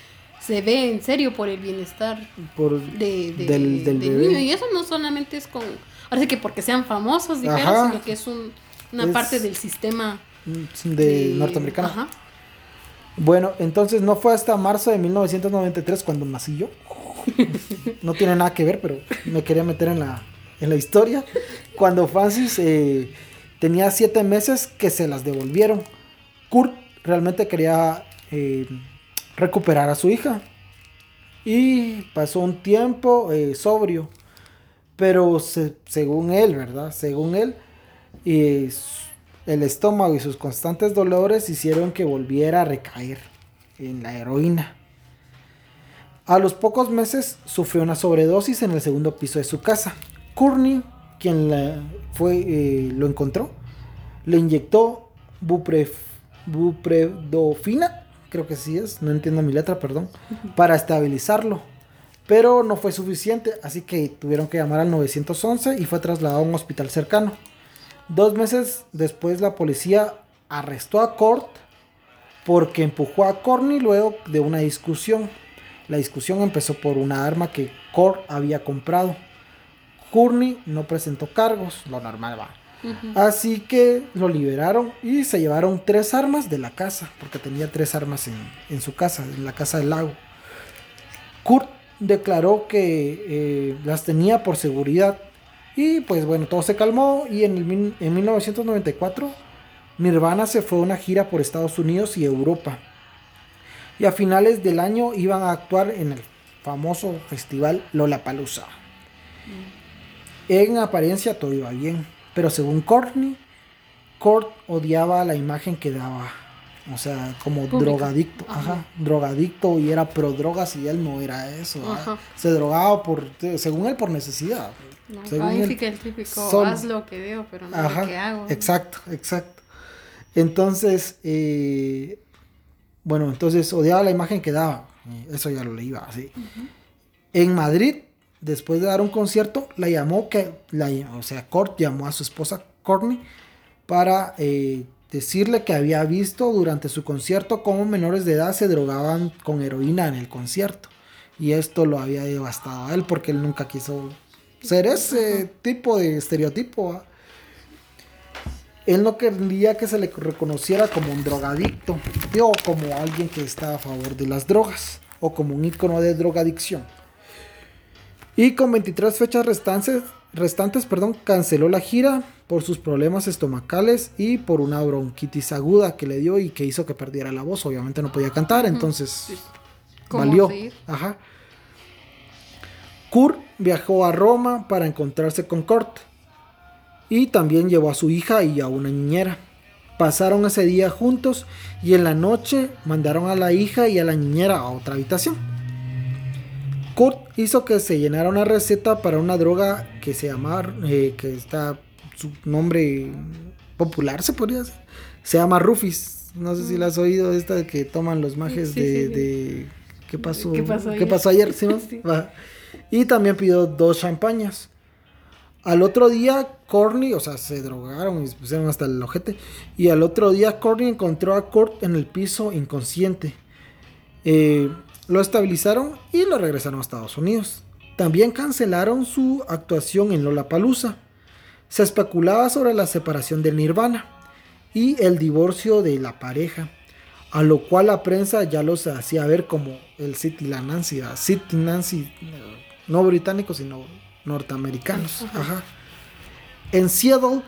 se ve en serio por el bienestar por de, del, niño. Y eso no solamente es con... Ahora sí que porque sean famosos, dijeron, sino que es una parte del sistema... De, norteamericano. Bueno, entonces no fue hasta marzo de 1993 cuando nací yo. no tiene nada que ver, pero me quería meter en la, en la historia, cuando Francis eh, tenía siete meses que se las devolvieron. Kurt realmente quería eh, recuperar a su hija. y pasó un tiempo eh, sobrio. Pero según él, ¿verdad? Según él, el estómago y sus constantes dolores hicieron que volviera a recaer en la heroína. A los pocos meses sufrió una sobredosis en el segundo piso de su casa. Courtney, quien fue, eh, lo encontró, le inyectó bupredofina, creo que sí es, no entiendo mi letra, perdón, para estabilizarlo. Pero no fue suficiente, así que tuvieron que llamar al 911 y fue trasladado a un hospital cercano. Dos meses después la policía arrestó a Kurt porque empujó a Courtney luego de una discusión. La discusión empezó por una arma que Kurt había comprado. Courtney no presentó cargos, lo normal va. Así que lo liberaron y se llevaron tres armas de la casa, porque tenía tres armas en, su casa, en la casa del lago. Kurt declaró que eh, las tenía por seguridad y pues bueno, todo se calmó y en, en 1994 Nirvana se fue a una gira por Estados Unidos y Europa. Y a finales del año iban a actuar en el famoso festival Lollapalooza. En apariencia todo iba bien, pero según Courtney, Kurt odiaba la imagen que daba. O sea, como drogadicto, ajá. drogadicto y era pro drogas y él no era eso. Se drogaba por, según él, por necesidad. No, según él, el típico, haz lo que veo, pero no lo que hago. Exacto, exacto. Entonces, eh, bueno, entonces odiaba la imagen que daba. Eso ya lo leía así. En Madrid después de dar un concierto, la llamó, que, la, o sea, Kurt llamó a su esposa Courtney para eh, decirle que había visto durante su concierto cómo menores de edad se drogaban con heroína en el concierto. Y esto lo había devastado a él porque él nunca quiso ser ese tipo de estereotipo. Él no quería que se le reconociera como un drogadicto o como alguien que está a favor de las drogas o como un ícono de drogadicción. Y con 23 fechas restantes, restantes perdón, canceló la gira por sus problemas estomacales y por una bronquitis aguda que le dio y que hizo que perdiera la voz. Obviamente no podía cantar, entonces valió. Ajá. Kurt viajó a Roma para encontrarse con Kurt y también llevó a su hija y a una niñera. Pasaron ese día juntos y en la noche mandaron a la hija y a la niñera a otra habitación. Kurt hizo que se llenara una receta para una droga que se llama, eh, que está su nombre popular, se podría decir. Se llama Rufis. No sé si la has oído, esta que toman los majes de, ¿Qué pasó? ¿Qué pasó ayer? Y también pidió dos champañas. Al otro día, Corny, o sea, se drogaron y se pusieron hasta el ojete. Y al otro día, Corny encontró a Kurt en el piso inconsciente. Eh, lo estabilizaron y lo regresaron a Estados Unidos. También cancelaron su actuación en Lollapalooza. Se especulaba sobre la separación de Nirvana y el divorcio de la pareja, a lo cual la prensa ya los hacía ver como el City la Nancy, City Nancy, no británicos sino norteamericanos. En Seattle,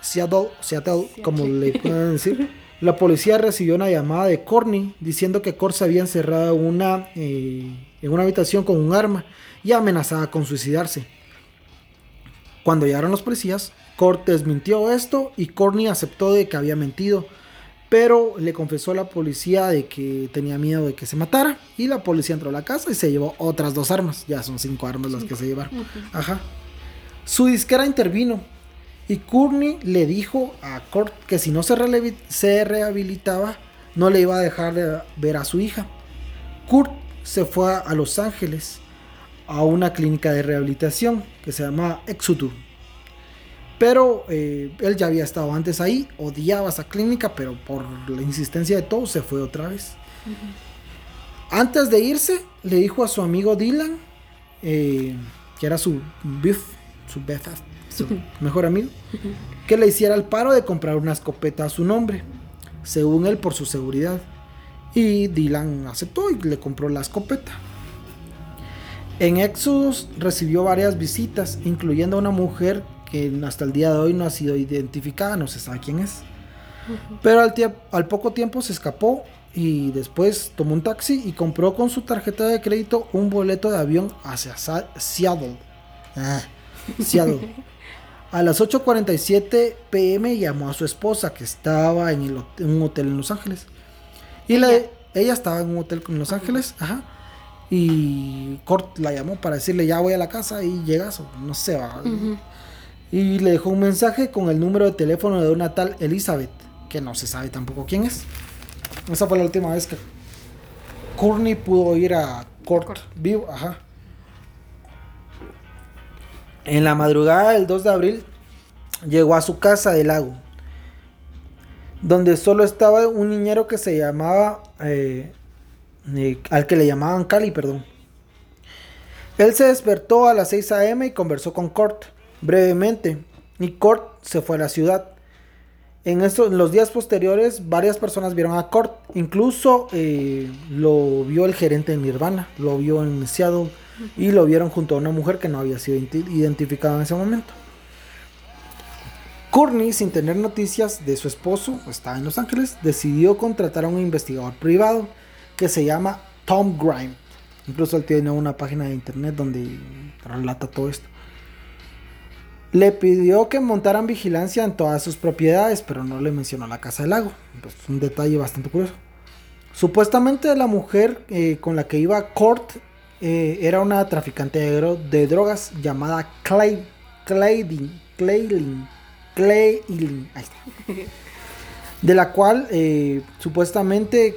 Seattle, Seattle, como le pueden decir, la policía recibió una llamada de Corny diciendo que Kurt se había encerrado en una, eh, en una habitación con un arma y amenazaba con suicidarse. Cuando llegaron los policías, Kurt desmintió esto y Corny aceptó de que había mentido, pero le confesó a la policía de que tenía miedo de que se matara y la policía entró a la casa y se llevó otras dos armas. Ya son cinco armas las que se llevaron. Ajá. Su disquera intervino y Courtney le dijo a Kurt que si no se, rehabilitaba, no le iba a dejar de ver a su hija. Kurt se fue a Los Ángeles a una clínica de rehabilitación que se llama Exutur. Pero eh, él ya había estado antes ahí, odiaba esa clínica, pero por la insistencia de todos se fue otra vez. Antes de irse, le dijo a su amigo Dylan, eh, que era su Biff, su Bethard, su mejor amigo, que le hiciera el paro de comprar una escopeta a su nombre, según él por su seguridad. Y Dylan aceptó y le compró la escopeta. En Exodus recibió varias visitas, incluyendo a una mujer que hasta el día de hoy no ha sido identificada, no se sabe quién es. Pero al, al poco tiempo se escapó y después tomó un taxi y compró con su tarjeta de crédito un boleto de avión hacia Sa- Seattle. Ah, Seattle. A las 8.47 pm llamó a su esposa que estaba en, el hot- en un hotel en Los Ángeles. Y la- Ella. estaba en un hotel en Los Ángeles, ajá. Y Kurt la llamó para decirle ya voy a la casa y llegas o no sé. va. Y le dejó un mensaje con el número de teléfono de una tal Elizabeth, que no se sabe tampoco quién es. Esa fue la última vez que Courtney pudo ir a Court. vivo, ajá. En la madrugada del 2 de abril llegó a su casa del lago, donde solo estaba un niñero que se llamaba, eh, eh, al que le llamaban Cali, perdón. Él se despertó a las 6 a.m. y conversó con Kurt brevemente, y Kurt se fue a la ciudad. En, estos, los días posteriores, varias personas vieron a Kurt, incluso eh, lo vio el gerente de Nirvana, lo vio en Seattle y lo vieron junto a una mujer que no había sido identi- identificada en ese momento. Courtney, sin tener noticias de su esposo, estaba en Los Ángeles, decidió contratar a un investigador privado que se llama Tom Grime. Incluso él tiene una página de internet donde relata todo esto. Le pidió que montaran vigilancia en todas sus propiedades, pero no le mencionó la casa del lago. Pues, un detalle bastante curioso. Supuestamente la mujer eh, con la que iba Court eh, era una traficante de, dro- de drogas llamada Clay, Claydin, Claylin, Claylin, ahí está. De la cual eh, supuestamente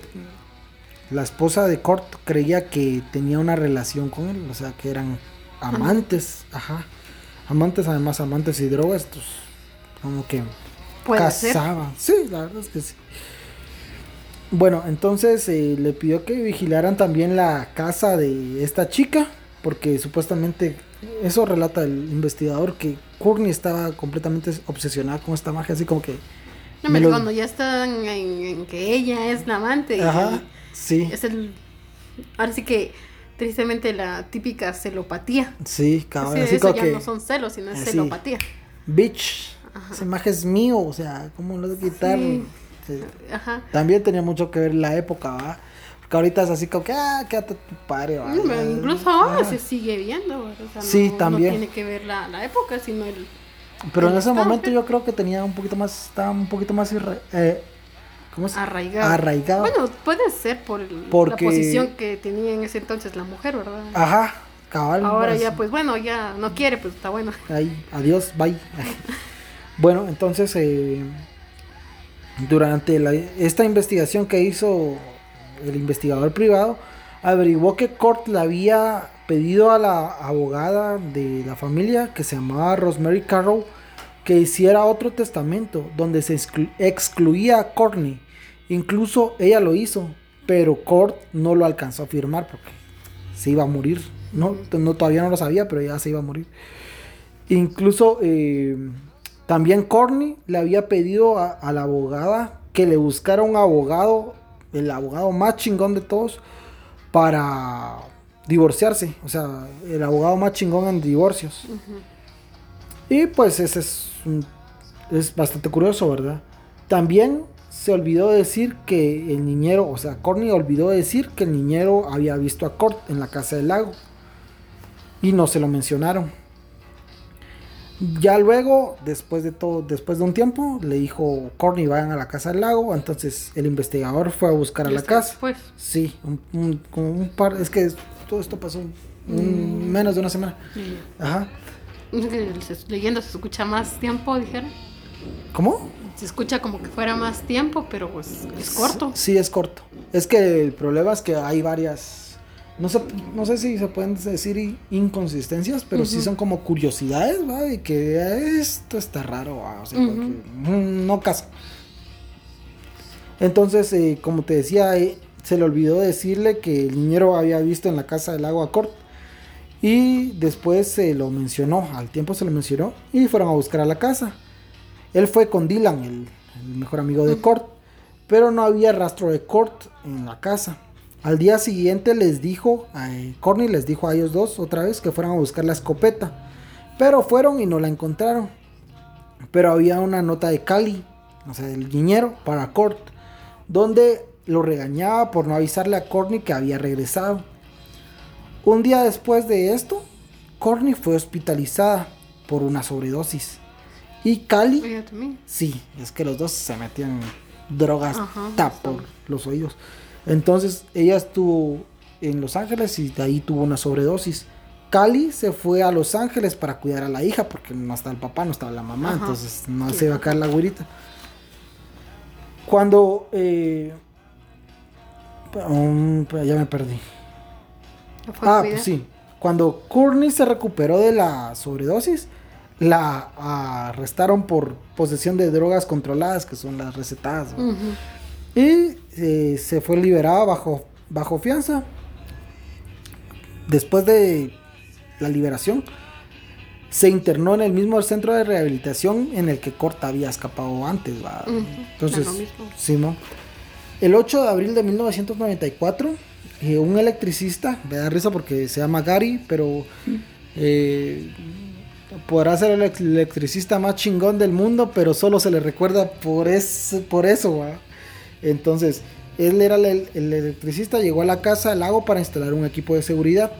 la esposa de Court creía que tenía una relación con él, o sea que eran amantes, ajá. Amantes, además amantes y drogas, pues, como que cazaban. Sí, la verdad es que sí. Bueno, entonces eh, le pidió que vigilaran también la casa de esta chica, porque supuestamente eso relata el investigador que Courtney estaba completamente obsesionada con esta magia, así como que No, pero lo- cuando ya están en, en que ella es la amante. y Ajá, sí, Es el. Ahora sí que, tristemente, la típica celopatía. sí, cabrón, Sí, así eso como ya que no son celos, sino es así. celopatía. bitch, esa magia es mío, o sea, ¿cómo lo vas a quitar? Sí. Sí. Ajá. También tenía mucho que ver la época, ¿va? Porque ahorita es así como que, ah, quédate tu padre, ¿va? Incluso ahora Ah. se sigue viendo. o sea, Sí, no, también. No tiene que ver la, la época, sino el. Pero en el ese estado, momento yo creo que tenía un poquito más, estaba un poquito más irre- eh, ¿cómo Arraigado. Arraigado. Bueno, puede ser por el- Porque- la posición que tenía en ese entonces la mujer, ¿verdad? Ajá, cabal. Ahora ya, pues bueno, ya no quiere, pues está bueno. Ahí, adiós, bye. bueno, entonces, eh, durante esta investigación que hizo el investigador privado, averiguó que Kurt le había pedido a la abogada de la familia, que se llamaba Rosemary Carroll, que hiciera otro testamento donde se exclu- excluía a Courtney. Incluso ella lo hizo, pero Kurt no lo alcanzó a firmar porque se iba a morir. No todavía no lo sabía, pero ya se iba a morir. Incluso eh, también Corny le había pedido a, a la abogada que le buscara un abogado, el abogado más chingón de todos, para divorciarse. O sea, el abogado más chingón en divorcios. Y pues ese es, un- es bastante curioso, ¿verdad? También se olvidó decir que el niñero, o sea, Corny olvidó decir que el niñero había visto a Kurt en la casa del lago. Y no se lo mencionaron. Ya luego, después de todo, después de un tiempo, le dijo Corny vayan a la casa del lago. Entonces el investigador fue a buscar a la casa. Pues, Sí, un, un- como un par, es que todo esto pasó un- menos de una semana. Ajá. leyendo se escucha más tiempo, dijeron. ¿Cómo? Se escucha como que fuera más tiempo, pero pues es corto. Sí, es corto. Es que el problema es que hay varias. No sé, no sé si se pueden decir inconsistencias, pero sí Ujú. son como curiosidades, ¿va? De que esto está raro, ¿va? O sea, mm, no casa. Entonces, eh, como te decía, eh, se le olvidó decirle que el niñero había visto en la casa del lago a Cort. Y después se lo mencionó, al tiempo se lo mencionó, y fueron a buscar a la casa. Él fue con Dylan, el, el mejor amigo de Ujú. Cort, pero no había rastro de Cort en la casa. Al día siguiente les dijo, eh, Corny les dijo a ellos dos otra vez que fueran a buscar la escopeta, pero fueron y no la encontraron. Pero había una nota de Cali, o sea, del guiñero, para Cort, donde lo regañaba por no avisarle a Courtney que había regresado. Un día después de esto, Courtney fue hospitalizada por una sobredosis. Y Cali, Ella también. sí, es que los dos se metían drogas Ajá, ta sí. por los oídos. Entonces ella estuvo en Los Ángeles y de ahí tuvo una sobredosis. Cali se fue a Los Ángeles para cuidar a la hija porque no estaba el papá, no estaba la mamá, Ajá. entonces no se iba a caer la güerita. Cuando... eh, um, ya me perdí. ¿La fue a Ah, pues sí. Cuando Courtney se recuperó de la sobredosis, la arrestaron por posesión de drogas controladas, que son las recetadas. Y eh, se fue liberada bajo, bajo fianza. Después de la liberación, se internó en el mismo centro de rehabilitación en el que Corta había escapado antes. ¿va? Entonces. Simón. El 8 de abril de 1994, eh, un electricista, me da risa porque se llama Gary, pero eh, podrá ser el electricista más chingón del mundo, pero solo se le recuerda por, es, por eso. ¿va? Entonces, él era el, el electricista, llegó a la casa del lago para instalar un equipo de seguridad.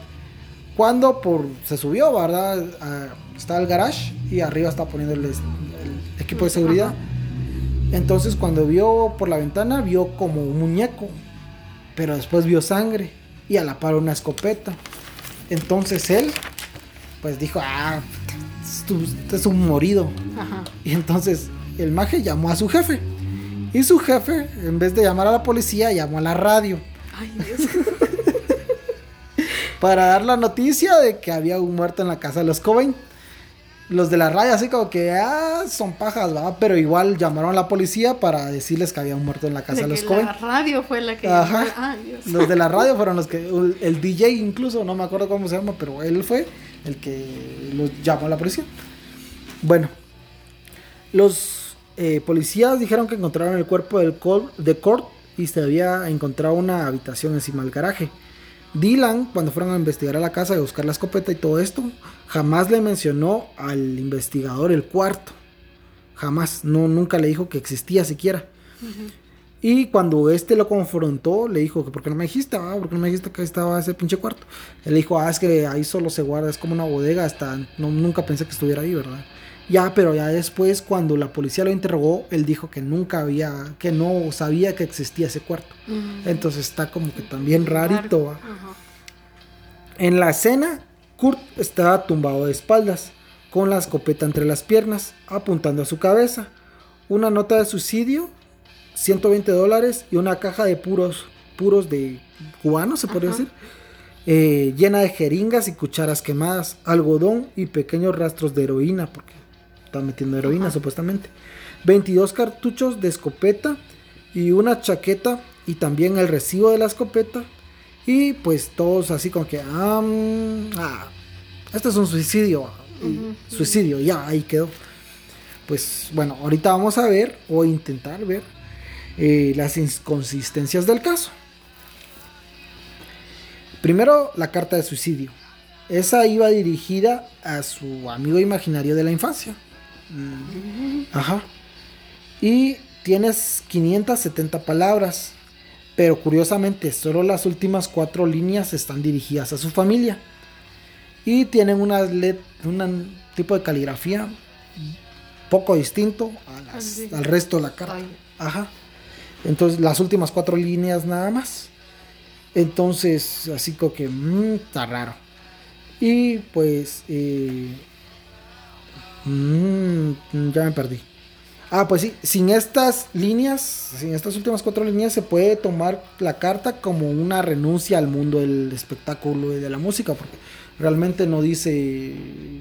Cuando por, se subió, ¿verdad? A- estaba el garage y arriba estaba poniendo el, el equipo de seguridad. Entonces cuando vio por la ventana vio como un muñeco, pero después vio sangre y a la par una escopeta. Entonces él pues dijo, ah, esto es un morido. Ajá. Y entonces el maje llamó a su jefe. Y su jefe, en vez de llamar a la policía, llamó a la radio Ay, Dios. para dar la noticia de que había un muerto en la casa de los Cobain. Los de la radio así como que, ah, son pajas, va, pero igual llamaron a la policía para decirles que había un muerto en la casa de, De los Cobain. la radio fue la que. Ajá. Dios. Los de la radio fueron los que, el, el DJ incluso, no me acuerdo cómo se llama, pero él fue el que los llamó a la policía. Bueno, los eh, policías dijeron que encontraron el cuerpo del Col- de Kurt y se había encontrado una habitación encima del garaje. Dylan, cuando fueron a investigar a la casa y a buscar la escopeta y todo esto, jamás le mencionó al investigador el cuarto. Jamás, no, nunca le dijo que existía siquiera. Y cuando este lo confrontó, le dijo que por qué no me dijiste, ah, por qué no me dijiste que ahí estaba ese pinche cuarto. Él le dijo, ah, es que ahí solo se guarda, es como una bodega, hasta no, nunca pensé que estuviera ahí, ¿verdad? Ya, pero ya después, cuando la policía lo interrogó, él dijo que nunca había, que no sabía que existía ese cuarto. Ujú. Entonces está como que también rarito. Ajá. En la escena, Kurt estaba tumbado de espaldas, con la escopeta entre las piernas, apuntando a su cabeza. Una nota de suicidio, 120 dólares y una caja de puros, puros de cubanos, se podría decir, eh, llena de jeringas y cucharas quemadas, algodón y pequeños rastros de heroína, porque metiendo heroína Ajá. supuestamente. 22 cartuchos de escopeta y una chaqueta y también el recibo de la escopeta. Y pues todos así como que, mm, ah, esto es un suicidio. Suicidio, ya, ahí quedó. Pues bueno, ahorita vamos a ver o intentar ver eh, las inconsistencias del caso. Primero, la carta de suicidio. Esa iba dirigida a su amigo imaginario de la infancia. Ajá. Y tienes 570 palabras. Pero curiosamente, solo las últimas cuatro líneas están dirigidas a su familia. Y tienen una un tipo de caligrafía poco distinto a las- Sí. al resto de la carta. Ajá. Entonces, las últimas cuatro líneas nada más. Entonces, así como que, mm, está raro. Y pues, eh, mm, ya me perdí. Ah, pues sí, sin estas líneas, sin estas últimas cuatro líneas, se puede tomar la carta como una renuncia al mundo del espectáculo y de la música, porque realmente no dice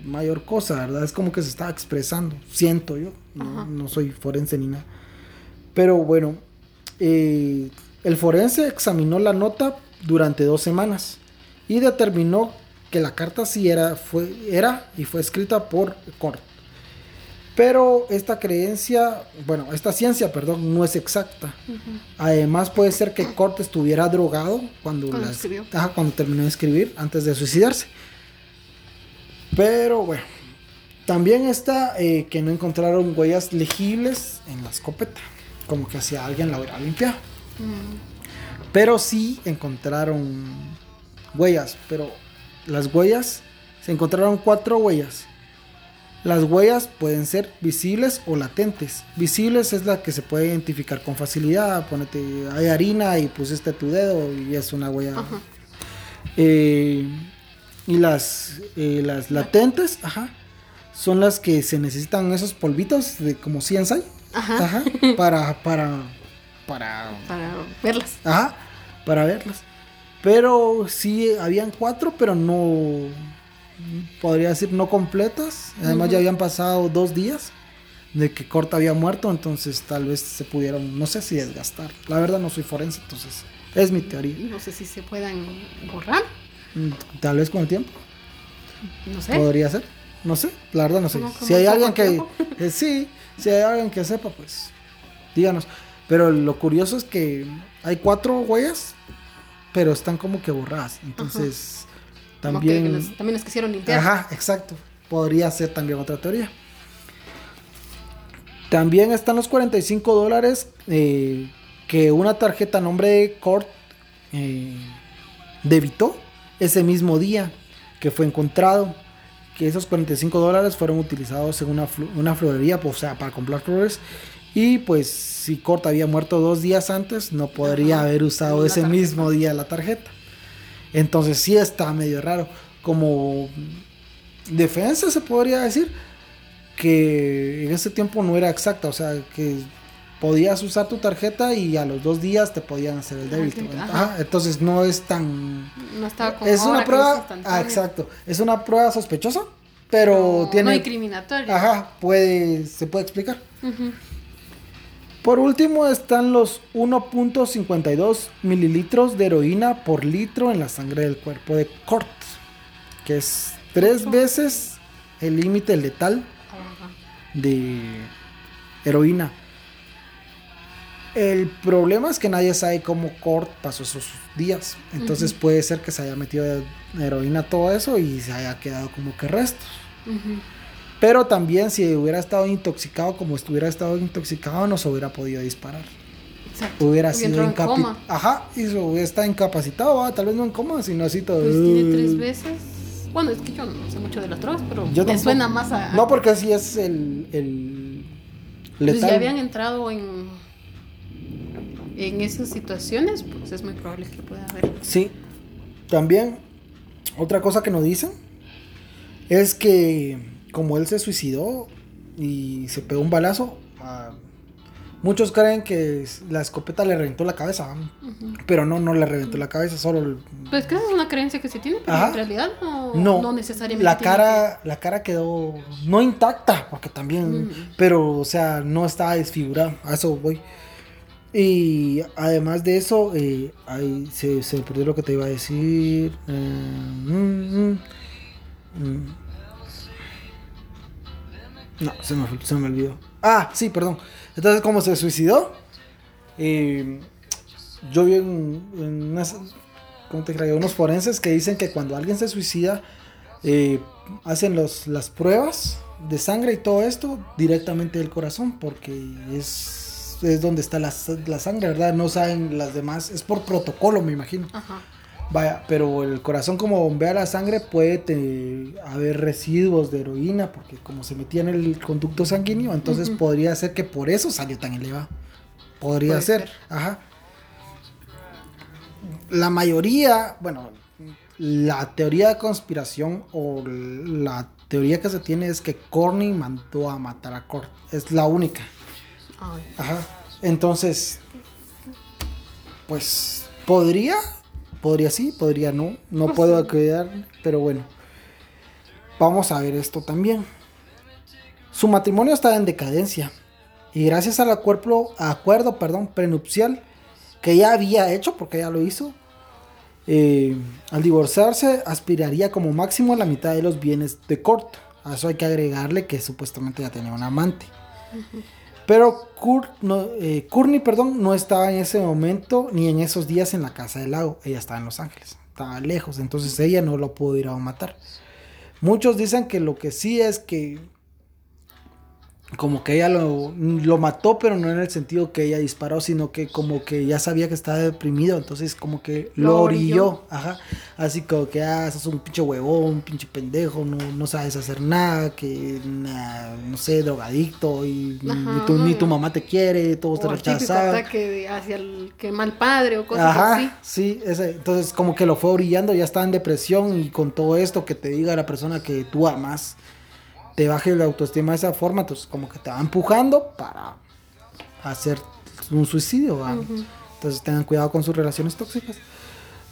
mayor cosa, ¿verdad? Es como que se está expresando, siento yo, no, no soy forense ni nada. Pero bueno, eh, el forense examinó la nota durante dos semanas y determinó que la carta sí era, fue, era y fue escrita por Cort. Pero esta creencia, bueno, esta ciencia, perdón, no es exacta. Además puede ser que Cort estuviera drogado cuando, Cuando las- escribió. ajá, cuando terminó de escribir, antes de suicidarse. Pero bueno, también está eh, que no encontraron huellas legibles en la escopeta, como que si alguien la hubiera limpiado. Mm. Pero sí encontraron huellas, pero las huellas, se encontraron cuatro huellas. Las huellas pueden ser visibles o latentes. Visibles es la que se puede identificar con facilidad. Ponete, hay harina y pusiste tu dedo y es una huella. Ajá. Eh, y las, eh, las latentes, ajá, son las que se necesitan esos polvitos de como CSI. Ajá. Ajá. Para, para, para, Para verlas. ajá, para verlas. Pero sí, habían cuatro, pero no, podría decir no completas. Además ya habían pasado dos días de que Corta había muerto, entonces tal vez se pudieron, no sé si desgastar. La verdad no soy forense, entonces es mi teoría. No sé si se puedan borrar. Mm, Tal vez con el tiempo. No sé. Podría ser. No sé, la verdad no sé. ¿Cómo- cómo Si hay alguien que... eh, sí, si hay alguien que sepa, pues díganos. Pero lo curioso es que hay cuatro huellas, pero están como que borradas. Entonces, Como que también... también quisieron limpiar. Ajá, exacto. Podría ser también otra teoría. También están los 45 dólares eh, que una tarjeta a nombre de Kurt eh, debitó ese mismo día que fue encontrado. Que esos 45 dólares fueron utilizados en una, una florería, pues, o sea, para comprar flores. Y pues si Kurt había muerto dos días antes, no podría Ajá, haber usado ese tarjeta. mismo día la tarjeta. Entonces sí está medio raro. Como defensa se podría decir que en ese tiempo no era exacta. O sea, que podías usar tu tarjeta y a los dos días te podían hacer el Ah, débito. Ajá, entonces no es tan... No estaba como Es ahora una es prueba... Ah, exacto. Es una prueba sospechosa, pero No- tiene... No incriminatoria. Ajá, puede, se puede explicar. Por último están los 1.52 mililitros de heroína por litro en la sangre del cuerpo de Kurt, que es tres veces el límite letal de heroína. El problema es que nadie sabe cómo Kurt pasó esos días. Entonces puede ser que se haya metido de heroína todo eso y se haya quedado como que restos. Pero también si hubiera estado intoxicado como estuviera estado intoxicado no se hubiera podido disparar. Exacto. Hubiera Hubiera sido incapacitado. Ajá, y se hubiera estado incapacitado, tal vez no en coma, sino así todo. Pues tiene tres veces. Bueno, es que yo no sé mucho de las drogas, pero Yo me tampoco. suena más a. No, porque así es el, el pues letal. ya habían entrado en. En esas situaciones, pues es muy probable que pueda haber. Sí. También, otra cosa que nos dicen es que como él se suicidó y se pegó un balazo, ah, muchos creen que la escopeta le reventó la cabeza, pero no, no le reventó la cabeza, solo el- Pues que esa es una creencia que se tiene, pero Ajá. en realidad no, no, no necesariamente. la cara, la cara quedó no intacta, porque también, pero o sea, no estaba desfigurada, a eso voy. Y además de eso, eh, ahí se, se perdió lo que te iba a decir. eh, mm, mm, mm. No, se me, se me olvidó. Ah, sí, perdón. Entonces, como se suicidó, eh, yo vi en, unas, ¿cómo te unos forenses que dicen que cuando alguien se suicida, eh, hacen los, las pruebas de sangre y todo esto directamente del corazón, porque es, es donde está la, la sangre, ¿verdad? No saben las demás, es por protocolo, me imagino. Ajá. Vaya, pero el corazón como bombea la sangre puede haber residuos de heroína porque como se metía en el conducto sanguíneo, entonces podría ser que por eso salió tan elevado. Podría Puede ser. ser. Ajá. La mayoría, bueno, la teoría de conspiración o la teoría que se tiene es que Corny mandó a matar a Kurt. Es la única. Ajá. Entonces, pues, podría, podría sí, podría no. No Pues puedo acreditar, pero bueno. Vamos a ver esto también. Su matrimonio estaba en decadencia. Y gracias al acuerdo, acuerdo perdón, prenupcial que ya había hecho, porque ya lo hizo, eh, al divorciarse aspiraría como máximo a la mitad de los bienes de Kurt. A eso hay que agregarle que supuestamente ya tenía un amante. Pero Kurt no, eh, Courtney, perdón, no estaba en ese momento ni en esos días en la casa del lago. Ella estaba en Los Ángeles, estaba lejos, entonces ella no lo pudo ir a matar. Muchos dicen que lo que sí es que como que ella lo, lo, mató, pero no en el sentido que ella disparó, sino que como que ya sabía que estaba deprimido, entonces como que lo, orilló, ajá, así como que, ah, sos un pinche huevón, un pinche pendejo, no, no sabes hacer nada, que, no sé, drogadicto, y ni, tu, mamá te quiere, todos te rechazan. ataque hacia el que mal padre o cosas ajá, así. sí, ese, entonces como que lo fue orillando, ya estaba en depresión y con todo esto que te diga la persona que tú amas te baje la autoestima de esa forma, entonces como que te va empujando para hacer un suicidio. Entonces tengan cuidado con sus relaciones tóxicas.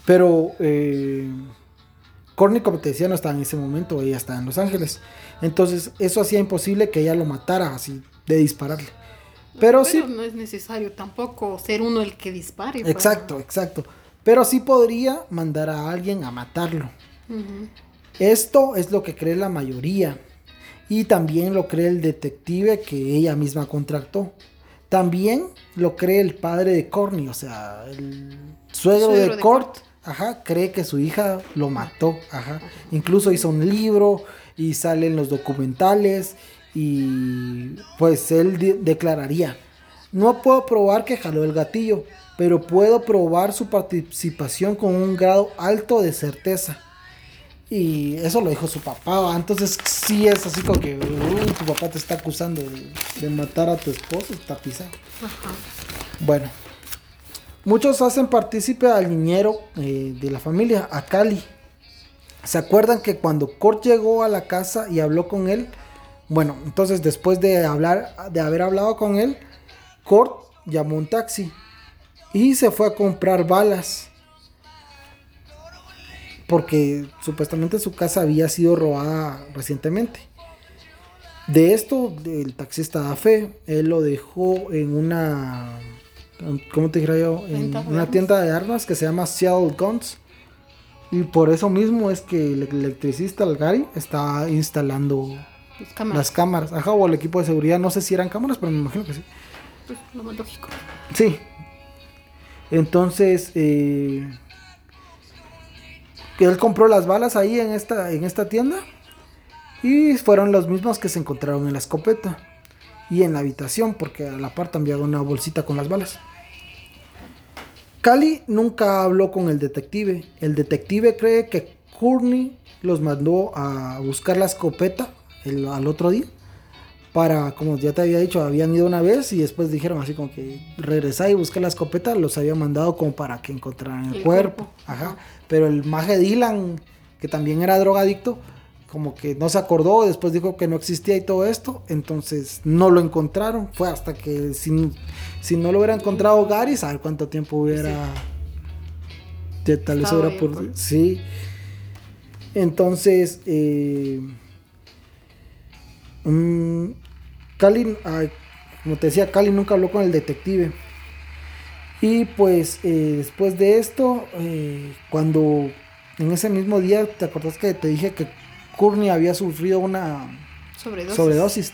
Pero eh, como te decía, no estaba en ese momento, ella estaba en Los Ángeles. Entonces eso hacía imposible que ella lo matara así, de dispararle. Pero, sí. No es necesario tampoco ser uno el que dispare. Pues. Exacto, exacto. Pero sí podría mandar a alguien a matarlo. Esto es lo que cree la mayoría. Y también lo cree el detective que ella misma contrató. También lo cree el padre de Corny, o sea, el suegro, de, Cort, ajá, cree que su hija lo mató, ajá. Incluso hizo un libro y salen los documentales y pues él declararía, no puedo probar que jaló el gatillo, pero puedo probar su participación con un grado alto de certeza. Y eso lo dijo su papá. Entonces sí es así como que tu papá te está acusando de, matar a tu esposo, está pisado. Bueno. Muchos hacen partícipe al niñero eh, de la familia, a Cali. ¿Se acuerdan que cuando Kurt llegó a la casa y habló con él? Bueno, entonces después de hablar, de haber hablado con él, Kurt llamó un taxi y se fue a comprar balas porque supuestamente su casa había sido robada recientemente. De esto, el taxista da fe, él lo dejó en una, ¿cómo te dijera yo? En una tienda de armas que se llama Seattle Guns. Y por eso mismo es que el electricista, el Gary, está instalando las cámaras. Ajá, o el equipo de seguridad, no sé si eran cámaras, pero me imagino que sí. Pues lo más lógico. Sí. Entonces, eh, que él compró las balas ahí en esta, en esta tienda. Y fueron los mismos que se encontraron en la escopeta. Y en la habitación, porque a la par también había una bolsita con las balas. Cali nunca habló con el detective. El detective cree que Courtney los mandó a buscar la escopeta al otro día. Para, como ya te había dicho, habían ido una vez y después dijeron así como que regresá y busca la escopeta. Los había mandado como para que encontraran el, cuerpo. Ajá. Pero el maje Dylan, que también era drogadicto, como que no se acordó, después dijo que no existía y todo esto, entonces no lo encontraron. Fue hasta que si, si no lo hubiera encontrado Gary, saber cuánto tiempo hubiera... De tal vez hubiera por... Sí. Entonces, eh, mm, Cali, como te decía, Cali nunca habló con el detective. Y pues eh, después de esto, eh, cuando en ese mismo día, ¿te acordás que te dije que Courtney había sufrido una sobredosis?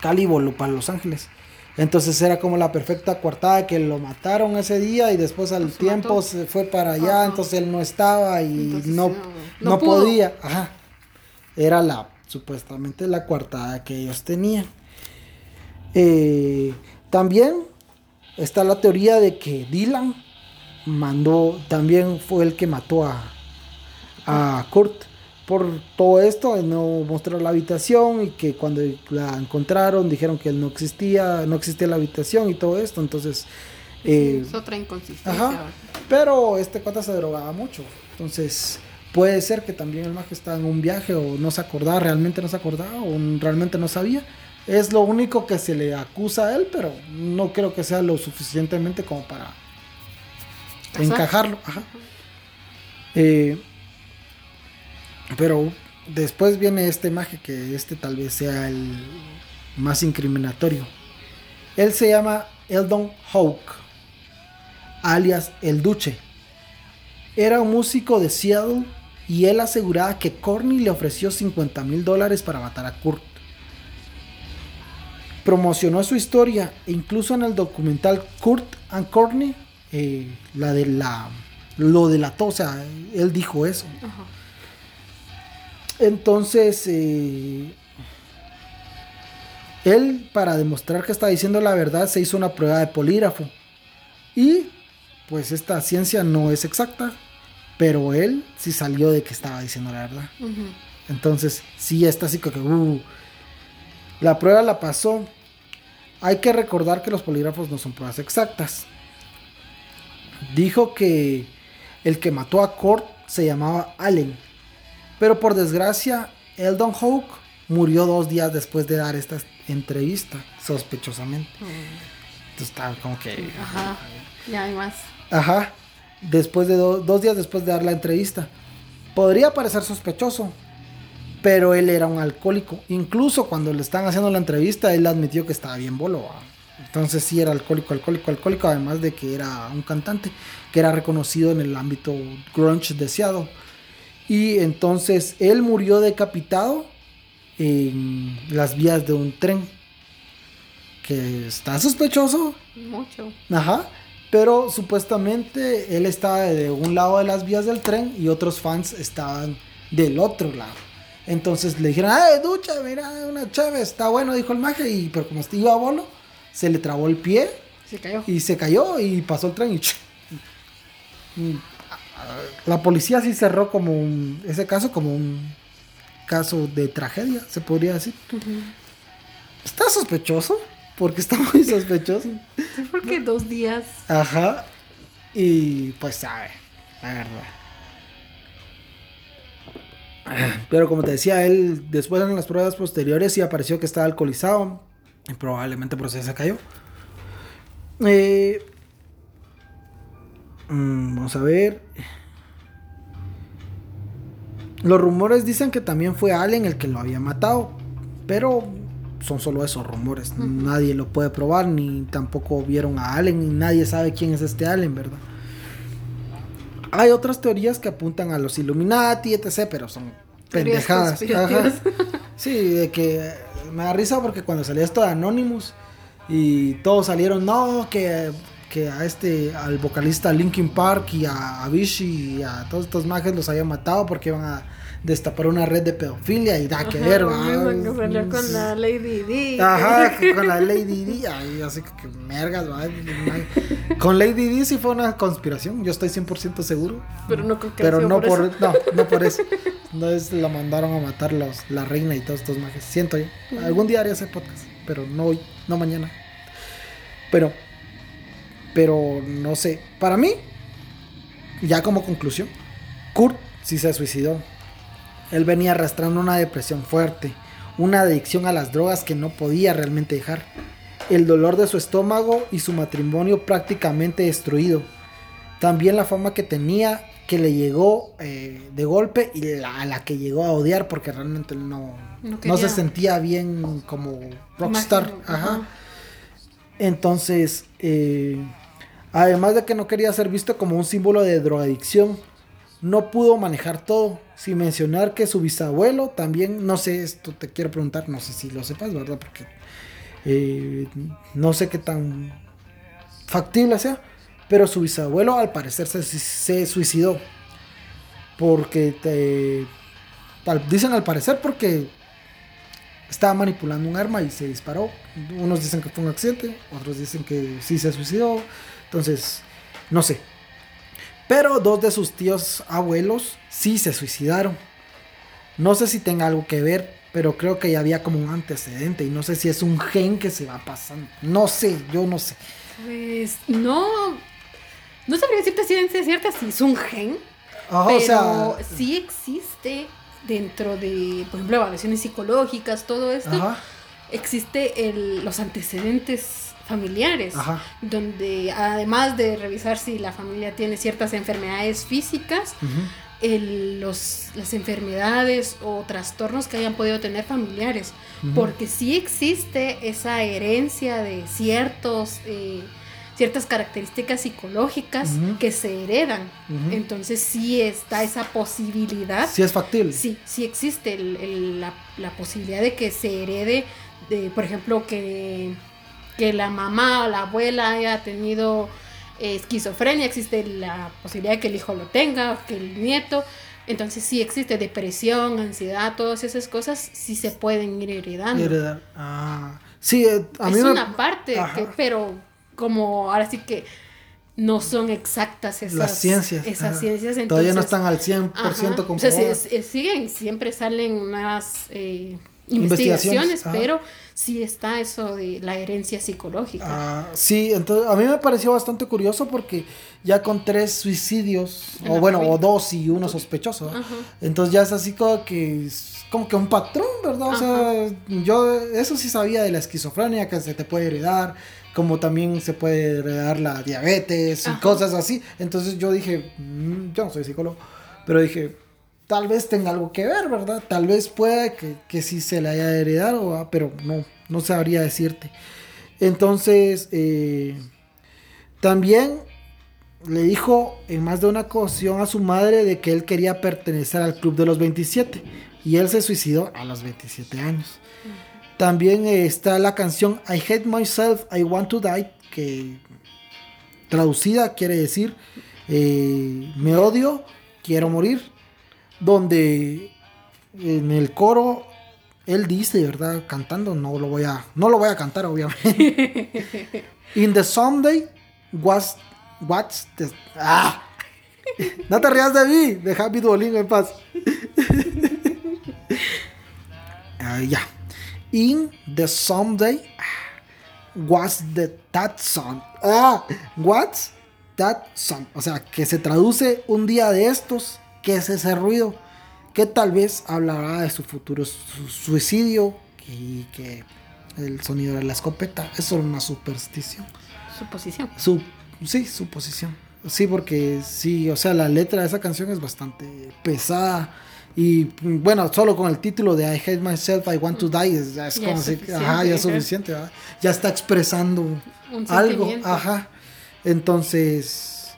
Cali voló para Los Ángeles. Entonces era como la perfecta coartada que lo mataron ese día y después al tiempo se fue para allá, entonces él no estaba y no, no, podía. Ajá. Era la supuestamente la coartada que ellos tenían. Eh, también está la teoría de que Dylan mandó, también fue el que mató a, a Kurt por todo esto, no mostrar la habitación y que cuando la encontraron dijeron que él no existía, no existía la habitación y todo esto, entonces... Eh, es otra inconsistencia. pero este cuate se drogaba mucho, entonces puede ser que también el mago estaba en un viaje o no se acordaba, realmente no se acordaba o realmente no sabía. Es lo único que se le acusa a él, pero no creo que sea lo suficientemente como para encajarlo. Eh, pero después viene este maje que este tal vez sea el más incriminatorio. Él se llama Eldon Hawk, alias El Duche. Era un músico de Seattle y él aseguraba que Corny le ofreció 50 mil dólares para matar a Kurt promocionó su historia, e incluso en el documental Kurt and Courtney, eh, la de la lo delató, o sea, él dijo eso. Entonces, eh, Él, para demostrar que estaba diciendo la verdad, se hizo una prueba de polígrafo. Y pues esta ciencia no es exacta, pero él sí salió de que estaba diciendo la verdad. Entonces, sí, está así que... Uh, la prueba la pasó. Hay que recordar que los polígrafos no son pruebas exactas. Dijo que el que mató a Kurt se llamaba Allen. Pero por desgracia, Eldon Hawke murió dos días después de dar esta entrevista, sospechosamente. Mm. Entonces estaba como que... Ajá, ya hay más. Ajá, después de dos días después de dar la entrevista. Podría parecer sospechoso, pero él era un alcohólico. Incluso cuando le están haciendo la entrevista, él admitió que estaba bien bolo. Entonces sí era alcohólico, alcohólico, alcohólico, además de que era un cantante que era reconocido en el ámbito grunge deseado. Y entonces él murió decapitado en las vías de un tren. Que está sospechoso. Mucho. Ajá. Pero supuestamente él estaba de un lado de las vías del tren y otros fans estaban del otro lado. Entonces le dijeron, ¡ay, ducha! Mira, una chévere, está bueno, dijo el maje. Y, pero como iba a bolo, se le trabó el pie. Se cayó. Y se cayó y pasó el tren y. La policía sí cerró como un, ese caso como un caso de tragedia, se podría decir. Está sospechoso, porque está muy sospechoso. Porque dos días. Ajá. Y pues sabe, la verdad. Pero como te decía, él después en las pruebas posteriores sí apareció que estaba alcoholizado. Y probablemente por eso se cayó. Eh, mm, vamos a ver. Los rumores dicen que también fue Allen el que lo había matado. Pero son solo esos rumores. Nadie lo puede probar, ni tampoco vieron a Allen, y nadie sabe quién es este Allen, ¿verdad? Hay otras teorías que apuntan a los Illuminati, etc., pero son pendejadas. Sí, de que me da risa porque cuando salió esto de Anonymous y todos salieron, no, que, que a este, al vocalista Linkin Park y a Avicii y a todos estos mages los habían matado porque iban a destapar una red de pedofilia y da que ver, con la Lady D. Ajá, con la Lady D. Ay, así que, que mergas, Con Lady D sí fue una conspiración, yo estoy 100% seguro. Pero no creo que Pero no por, eso. no, no por eso. No es la mandaron a matar los, la reina y todos estos mages. Siento yo. Algún día haré ese podcast, pero no hoy, no mañana. Pero, pero no sé. Para mí, ya como conclusión, Kurt sí se suicidó. Él venía arrastrando una depresión fuerte, una adicción a las drogas que no podía realmente dejar, el dolor de su estómago y su matrimonio prácticamente destruido. También la fama que tenía, que le llegó eh, de golpe y a la que llegó a odiar porque realmente no, no, se sentía bien como rockstar. Entonces, eh, además de que no quería ser visto como un símbolo de drogadicción, no pudo manejar todo. Sin mencionar que su bisabuelo también, no sé, esto te quiero preguntar, no sé si lo sepas, ¿verdad? Porque eh, no sé qué tan factible sea, pero su bisabuelo al parecer se, suicidó. Porque te, dicen al parecer porque estaba manipulando un arma y se disparó. Unos dicen que fue un accidente, otros dicen que sí se suicidó. Entonces, no sé. Pero dos de sus tíos abuelos sí se suicidaron. No sé si tenga algo que ver, pero creo que ya había como un antecedente y no sé si es un gen que se va pasando. No sé, yo no sé. Pues no, no sabría decirte si es cierta si es un gen, pero sí existe dentro de, por ejemplo, evaluaciones psicológicas, todo esto. Existe el, los antecedentes familiares, donde además de revisar si la familia tiene ciertas enfermedades físicas, los, las enfermedades o trastornos que hayan podido tener familiares, porque sí existe esa herencia de ciertos... Eh, ciertas características psicológicas que se heredan. Entonces sí está esa posibilidad. Sí es factible. Sí, sí existe la, la, posibilidad de que se herede, de, por ejemplo, que que la mamá o la abuela haya tenido eh, esquizofrenia, existe la posibilidad de que el hijo lo tenga, o que el nieto. Entonces sí existe depresión, ansiedad, todas esas cosas sí se pueden ir heredando. Heredar. Ah. Sí, eh, a es mí me- una parte, que- pero como ahora sí que no son exactas esas las ciencias. Esas ajá. ciencias. Todavía no están al 100% Ajá. O sea, es- es- siguen, siempre salen unas eh, Investigaciones, pero sí está eso de la herencia psicológica. Ah, sí, entonces a mí me pareció bastante curioso porque ya con tres suicidios, o bueno, o dos y uno sospechoso. Ajá. entonces ya es así como que como que un patrón, ¿verdad? O sea, yo eso sí sabía de la esquizofrenia que se te puede heredar, como también se puede heredar la diabetes y cosas así. Entonces yo dije, mm, yo no soy psicólogo, pero dije, tal vez tenga algo que ver, ¿verdad? Tal vez pueda que, que sí se le haya heredado, pero no, no sabría decirte. Entonces, eh, también le dijo en más de una ocasión a su madre de que él quería pertenecer al club de los 27 y él se suicidó a los 27 años. También eh, está la canción I Hate Myself, I Want to Die, que traducida quiere decir eh, me odio, quiero morir, donde en el coro él dice, ¿verdad? Cantando, no lo voy a, no lo voy a cantar, obviamente. In the Sunday was what's the ah. No te rías de mí, deja mi Duolingo en paz. Ah, ya. In the Sunday was the that song. Ah, what's that song? O sea, que se traduce un día de estos, que es ese ruido, que tal vez hablará de su futuro su- suicidio y que el sonido de la escopeta es solo una superstición. Suposición. Su, sí, suposición. Sí, porque sí, o sea, la letra de esa canción es bastante pesada. Y mm, bueno, solo con el título de I Hate Myself, I Want to Die, es, como si- ajá, ya es suficiente, ¿verdad? Ya está expresando Un algo, ajá. Entonces,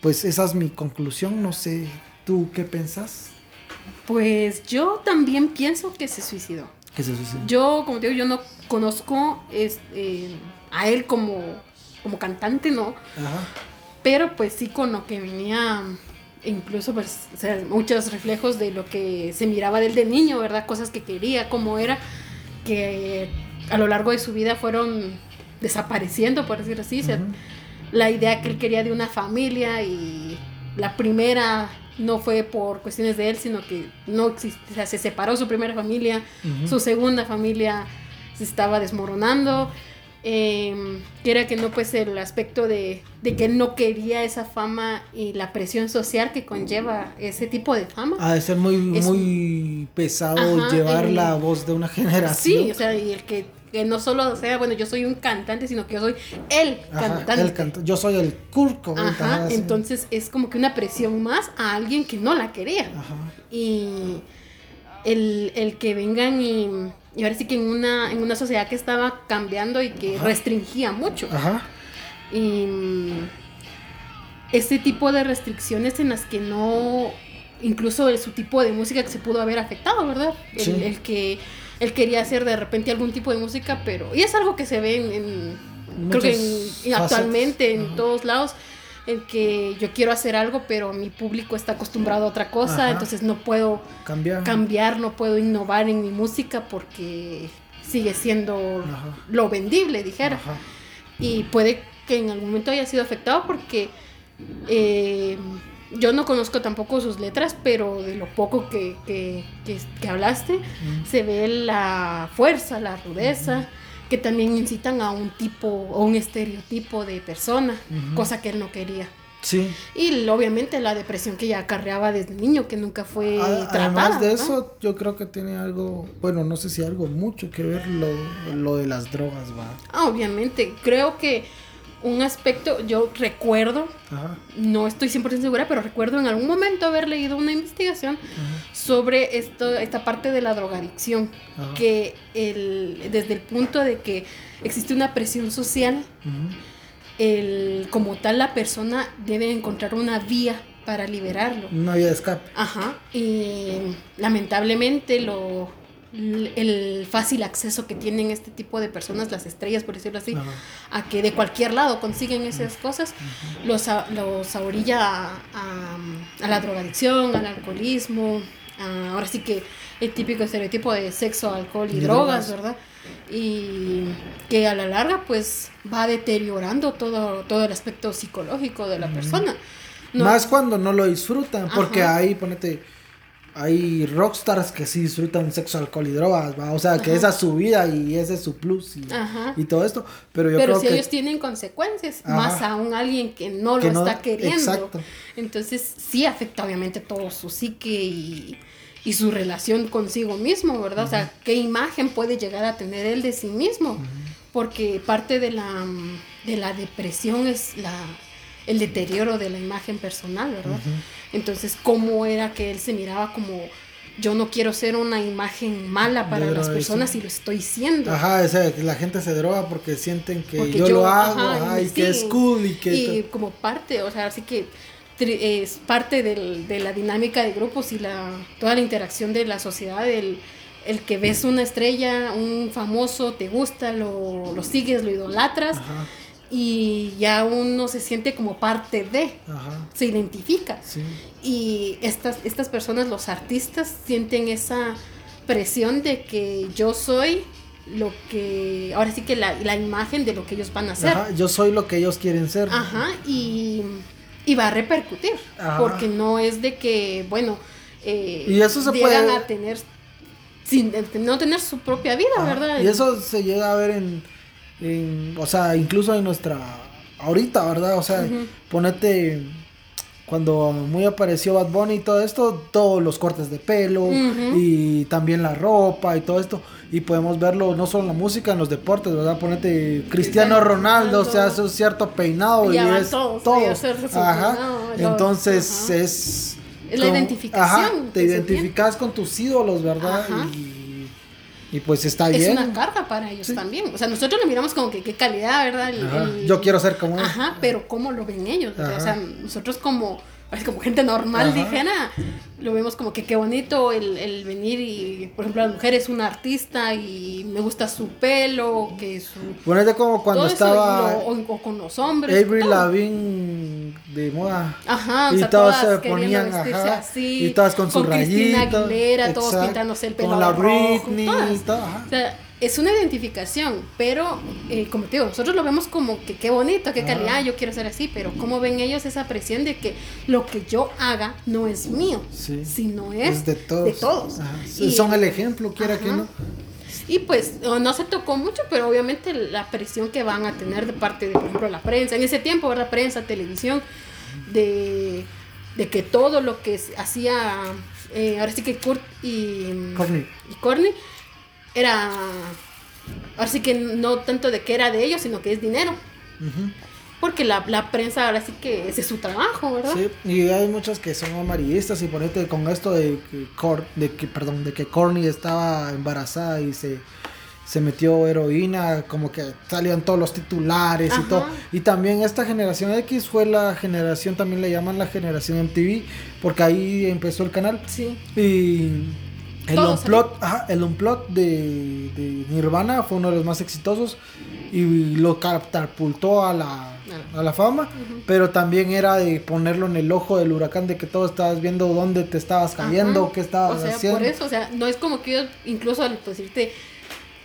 pues esa es mi conclusión, no sé, ¿tú qué pensás? Pues yo también pienso que se suicidó. ¿Qué se sucede? Yo, como te digo, yo no conozco es- eh, a él como, como cantante, ¿no? Ajá. Pero pues sí con lo que venía, incluso pues, o sea, muchos reflejos de lo que se miraba de él de niño, ¿verdad? Cosas que quería, cómo era, que a lo largo de su vida fueron desapareciendo, por decirlo así. O sea, Ujú. la idea que él quería de una familia y la primera no fue por cuestiones de él, sino que no existe, o sea, se separó su primera familia, su segunda familia se estaba desmoronando. eh, que era que no, pues el aspecto de, de que él no quería esa fama y la presión social que conlleva ese tipo de fama. Ha de ser muy, Es- muy pesado Ajá, llevar el- la voz de una generación. sí, o sea, y el que, que no solo sea, bueno, yo soy un cantante, sino que yo soy el Ajá, cantante. el Yo soy el Kurko. Ajá, entonces es como que una presión más a alguien que no la quería. Ajá. Y el, el que vengan y, y ahora sí que en una, en una sociedad que estaba cambiando y que Ajá. restringía mucho. Ajá. Y este tipo de restricciones en las que no, incluso su tipo de música que se pudo haber afectado, ¿verdad? El, Sí. el que él quería hacer de repente algún tipo de música, pero... Y es algo que se ve en... en- creo que en- actualmente facetas. en Ajá. todos lados, en que yo quiero hacer algo, pero mi público está acostumbrado a otra cosa, Ajá. entonces no puedo Cambiar. cambiar, no puedo innovar en mi música porque sigue siendo Ajá. lo vendible, dijera. Ajá. Y puede que en algún momento haya sido afectado porque eh, yo no conozco tampoco sus letras, pero de lo poco que, que, que- que hablaste, Mm. se ve la fuerza, la rudeza, que también incitan a un tipo o un estereotipo de persona, Ujú. cosa que él no quería. Sí. Y obviamente la depresión que ya acarreaba desde niño, que nunca fue A- tratada. Además de ¿verdad? eso, yo creo que tiene algo, bueno, no sé si algo mucho que ver lo, lo de las drogas, va. Ah, obviamente, creo que un aspecto, yo recuerdo, Ajá. no estoy 100% segura, pero recuerdo en algún momento haber leído una investigación Ajá. sobre esto, esta parte de la drogadicción, Ajá. que el, desde el punto de que existe una presión social, el, como tal la persona debe encontrar una vía para liberarlo. Una vía de escape. Ajá, y lamentablemente lo el fácil acceso que tienen este tipo de personas, las estrellas por decirlo así, Ajá. a que de cualquier lado consiguen esas cosas, los, a- los orilla a, a- a la drogadicción, al alcoholismo, a- ahora sí que el típico estereotipo de sexo, alcohol y, Y drogas, drogas. ¿verdad? y que a la larga pues va deteriorando todo, todo el aspecto psicológico de la persona. Más cuando no lo disfrutan, porque ahí, ponete, hay rockstars que sí disfrutan sexo, alcohol y drogas, ¿va? O sea, que esa es su vida y ese es su plus y, todo esto. Pero yo Pero si ellos tienen consecuencias, más aún alguien que no lo está queriendo. Exacto. Entonces sí afecta obviamente todo su psique y, su relación consigo mismo, ¿verdad? O sea, qué imagen puede llegar a tener él de sí mismo. Porque parte de la, de la depresión es la el deterioro de la imagen personal, ¿verdad? Entonces, ¿cómo era que él se miraba como yo no quiero ser una imagen mala para las personas y lo estoy siendo. Ajá, o sea, la gente se droga porque sienten que yo, lo hago y que es cool y que... Y como parte, o sea, así que es parte del, de la dinámica de grupos y la, toda la interacción de la sociedad, el, el que ves una estrella, un famoso, te gusta, lo, lo sigues, lo idolatras. Ajá y ya uno se siente como parte de, se identifica. Y estas, estas personas, los artistas, sienten esa presión de que yo soy lo que, ahora sí que la, la imagen de lo que ellos van a hacer. yo soy lo que ellos quieren ser. Ajá, y, y va a repercutir, porque no es de que, bueno, eh, y eso se llegan a tener, sin no tener su propia vida, ¿verdad? Y eso se llega a ver en o sea, incluso en nuestra, ahorita, ¿verdad? O sea, ponete, cuando muy apareció Bad Bunny y todo esto, todos los cortes de pelo y también la ropa y todo esto. Y podemos verlo no solo en la música, en los deportes, ¿verdad? Ponete Cristiano Ronaldo, o sea, hace un cierto peinado y, es todo. Ajá. Entonces es... Es la identificación. te identificas con tus ídolos, ¿verdad? Y y pues está bien. Es una carga para ellos también. O sea, nosotros lo miramos como que qué calidad, ¿verdad? Yo quiero ser como Ajá, pero ¿cómo lo ven ellos? O sea, nosotros como como gente normal, dijera, lo vemos como que qué bonito el, el, venir y, por ejemplo, la mujer es una artista y me gusta su pelo, que su... Bueno, es de como cuando estaba... o, con los hombres. Avery Lavigne de moda. Ajá, y todas, se ponían, ajá, así, y todas con, su rayita. Aguilera, todos pintándose el pelo Con la Britney, todo, O sea, es una identificación, pero eh, como te digo, nosotros lo vemos como que qué bonito, qué calidad, yo quiero ser así, pero ¿cómo ven ellos esa presión de que lo que yo haga no es mío, sino es, de todos? De todos. son el ejemplo, quiera que no. Y pues no se tocó mucho, pero obviamente la presión que van a tener de parte de, por ejemplo, la prensa, en ese tiempo, la prensa, televisión, de, de que todo lo que hacía, eh, ahora sí que Kurt y Corny, y Corny era, ahora sí que no tanto de que era de ellos, sino que es dinero. Porque la, la, prensa ahora sí que ese es su trabajo, ¿verdad? Sí, y hay muchos que son amarillistas y ponete con esto de que, de que perdón, de que Corny estaba embarazada y se, se metió heroína, como que salían todos los titulares y todo. Y también esta generación X fue la generación, también le llaman la generación MTV, porque ahí empezó el canal. Sí. Y el unplot, el unplot de, de, Nirvana fue uno de los más exitosos y lo catapultó a la, a la fama, pero también era de ponerlo en el ojo del huracán de que todo estabas viendo dónde te estabas cayendo, qué estabas o sea, haciendo. Por eso, o sea, no es como que yo, incluso al decirte,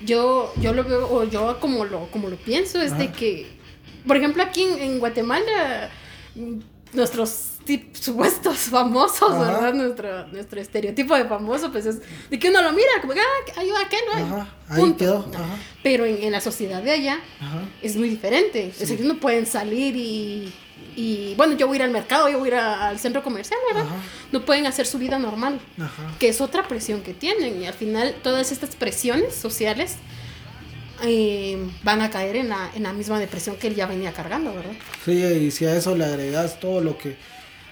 yo, yo lo veo, o yo como lo, como lo pienso, es de que, por ejemplo, aquí en Guatemala, nuestros supuestos famosos, ¿verdad? Nuestro, nuestro estereotipo de famoso, pues es de que uno lo mira, como que, ah, ayuda a qué no hay. Ajá, ahí quedó. Ajá. Pero en, en, la sociedad de allá es muy diferente. Es decir, no pueden salir y, y, bueno, yo voy a ir al mercado, yo voy a ir al centro comercial, ¿verdad? No pueden hacer su vida normal, que es otra presión que tienen. Y al final, todas estas presiones sociales eh, van a caer en la, en la misma depresión que él ya venía cargando, ¿verdad? Sí, y si a eso le agregas todo lo que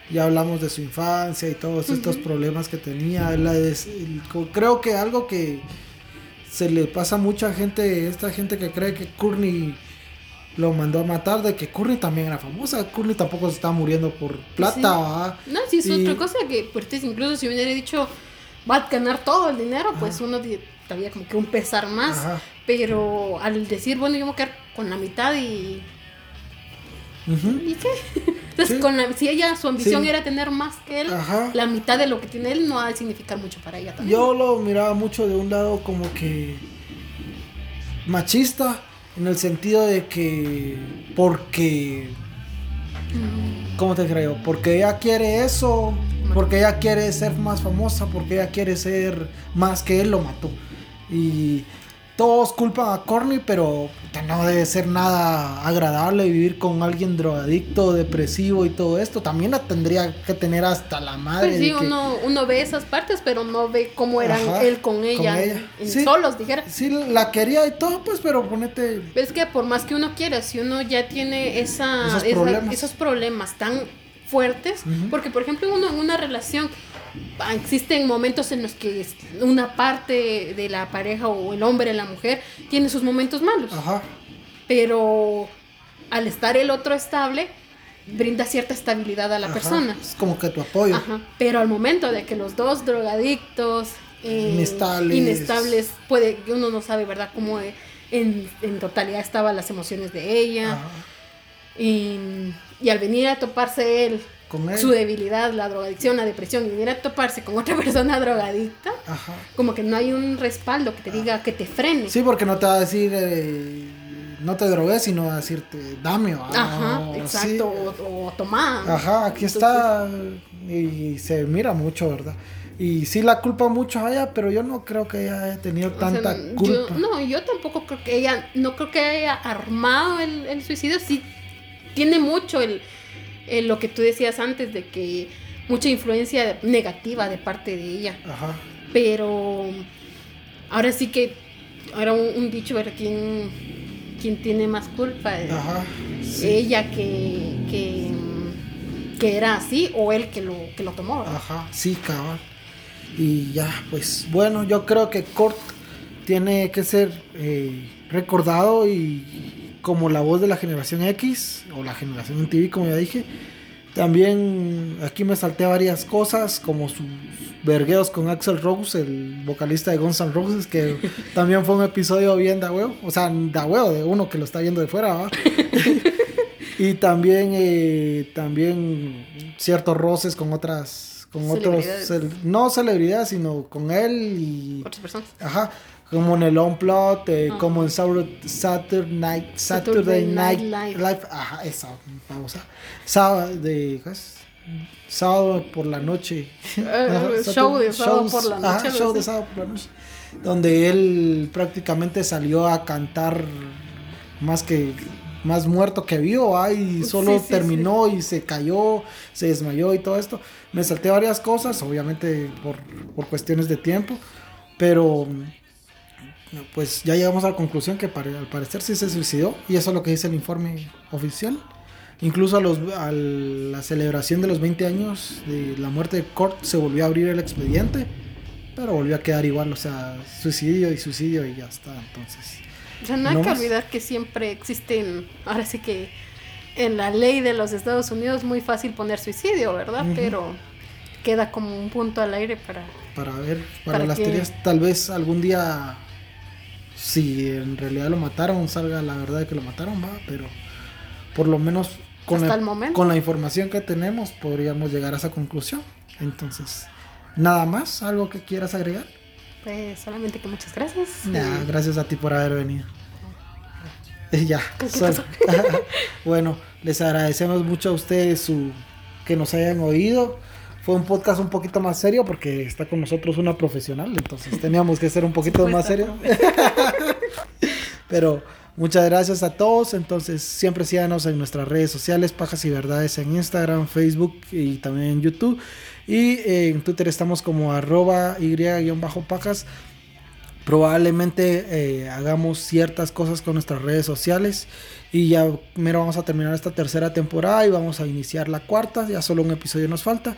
ya hablamos de su infancia y todos estos problemas que tenía. creo que algo que se le pasa a mucha gente, esta gente que cree que Courtney lo mandó a matar, de que Courtney también era famosa. Courtney tampoco se está muriendo por plata. No, sí, es otra cosa que, pues, incluso si hubiera dicho va a ganar todo el dinero, pues uno todavía como que un pesar más. Pero al decir, bueno, yo me voy a quedar con la mitad y. ¿Y qué? Entonces, con si ella, su ambición era tener más que él, la mitad de lo que tiene él no va a significar mucho para ella también. Yo lo miraba mucho de un lado como que machista en el sentido de que porque ¿cómo te creo? Porque ella quiere eso, porque ella quiere ser más famosa, porque ella quiere ser más que él lo mató. Y todos culpan a Corny, pero no debe ser nada agradable vivir con alguien drogadicto, depresivo y todo esto. También la tendría que tener hasta la madre. Pues sí, uno, uno ve esas partes, pero no ve cómo eran él con ella. solos, dijera. Sí, la quería y todo, pues, pero ponete. Es que por más que uno quiera, si uno ya tiene esa, esos, problemas. esos problemas tan fuertes, porque por ejemplo uno en una relación existen momentos en los que una parte de la pareja o el hombre, la mujer, tiene sus momentos malos. Pero al estar el otro estable, brinda cierta estabilidad a la persona. Es como que tu apoyo. Pero al momento de que los dos drogadictos, eh, inestables. puede, uno no sabe, ¿verdad?, cómo en, totalidad estaban las emociones de ella. Y, y al venir a toparse él su debilidad, la drogadicción, la depresión, y venir a toparse con otra persona drogadicta, como que no hay un respaldo que te diga que te frene. Sí, porque no te va a decir, eh, no te drogues, sino a decirte, dame. Ajá, exacto, o, toma. Ajá, aquí está, y se mira mucho, ¿verdad? Y sí la culpa mucho a ella, pero yo no creo que ella haya tenido tanta culpa. no, yo tampoco creo que ella, no creo que haya armado el, el suicidio, sí tiene mucho el eh, lo que tú decías antes de que mucha influencia negativa de parte de ella. Ajá. Pero ahora sí que, ahora un, dicho, ver quién, quién tiene más culpa. Ajá, Ella que, que, que, era así o él que lo, que lo tomó. Ajá, sí, cabal. Y ya, pues bueno, yo creo que Kurt tiene que ser eh, recordado y como la voz de la generación X o la generación TV, como ya dije. También aquí me salté varias cosas, como sus vergueos con Axel Rose, el vocalista de Guns N' Roses, que también fue un episodio bien da huevo, o sea, da huevo de uno que lo está viendo de fuera, y también, eh, también ciertos roces con otras, con otros, no celebridades, sino con él y... Otras personas. Ajá como en el Unplot, eh, ah. como en Saturday Night, Saturday, Night, Live. Ajá, esa, vamos a. Sábado, de, sábado por la noche. Uh, show de sábado por la noche. show de sábado por la noche. Donde él prácticamente salió a cantar más que más muerto que vivo, y solo terminó y se cayó, se desmayó y todo esto. Me salté varias cosas, obviamente por, por cuestiones de tiempo, pero pues ya llegamos a la conclusión que al parecer sí se suicidó y eso es lo que dice el informe oficial. Incluso a, los, a la celebración de los 20 años de la muerte de Kurt se volvió a abrir el expediente, pero volvió a quedar igual, o sea, suicidio y suicidio y ya está, entonces. O sea, no hay que olvidar que siempre existen, ahora sí que en la ley de los Estados Unidos es muy fácil poner suicidio, ¿verdad? Pero queda como un punto al aire para... Para ver, para, las teorías, tal vez algún día si en realidad lo mataron, salga la verdad de que lo mataron, va, pero por lo menos con, con la información que tenemos podríamos llegar a esa conclusión. Entonces, nada más, algo que quieras agregar. Pues solamente que muchas gracias. gracias a ti por haber venido. ya, bueno, les agradecemos mucho a ustedes su que nos hayan oído fue un podcast un poquito más serio porque está con nosotros una profesional, entonces teníamos que ser un poquito más serio. Pero muchas gracias a todos, entonces siempre síganos en nuestras redes sociales, Pajas y Verdades en Instagram, Facebook y también en YouTube. Y en Twitter estamos como arroba y-pajas. Probablemente eh, hagamos ciertas cosas con nuestras redes sociales y ya mero vamos a terminar esta tercera temporada y vamos a iniciar la cuarta, ya solo un episodio nos falta.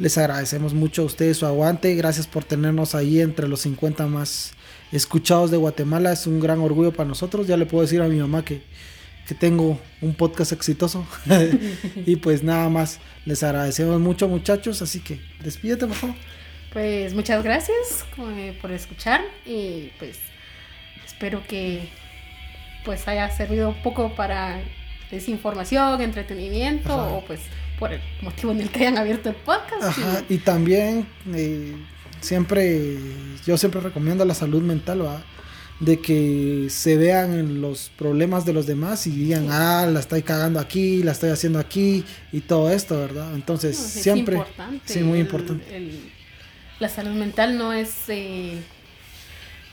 Les agradecemos mucho a ustedes su aguante. Gracias por tenernos ahí entre los 50 más escuchados de Guatemala. Es un gran orgullo para nosotros. Ya le puedo decir a mi mamá que, que tengo un podcast exitoso. y pues nada más, les agradecemos mucho muchachos. Así que despídete, por favor. Pues muchas gracias eh, por escuchar y pues espero que pues haya servido un poco para desinformación, entretenimiento o pues por el motivo en el que hayan abierto el podcast. y, también eh, siempre, yo siempre recomiendo la salud mental, ¿va? de que se vean en los problemas de los demás y digan, ah, la estoy cagando aquí, la estoy haciendo aquí y todo esto, ¿verdad? Entonces, siempre... Importante. Sí, muy importante. la salud mental no es... Eh,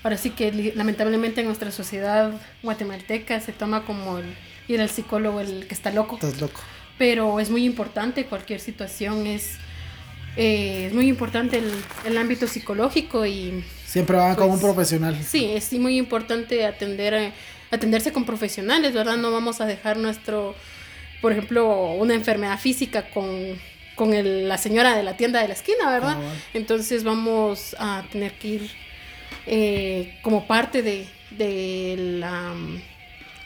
ahora sí que lamentablemente en nuestra sociedad guatemalteca se toma como el ir al psicólogo el que está loco. Estás loco. Pero es muy importante, cualquier situación es, eh, es muy importante el, el ámbito psicológico y Siempre van con un pues, profesional. Sí, es muy importante atender atenderse con profesionales, ¿verdad? No vamos a dejar nuestro, por ejemplo, una enfermedad física con, con la señora de la tienda de la esquina, ¿verdad? Entonces vamos a tener que ir eh, como parte de, de la...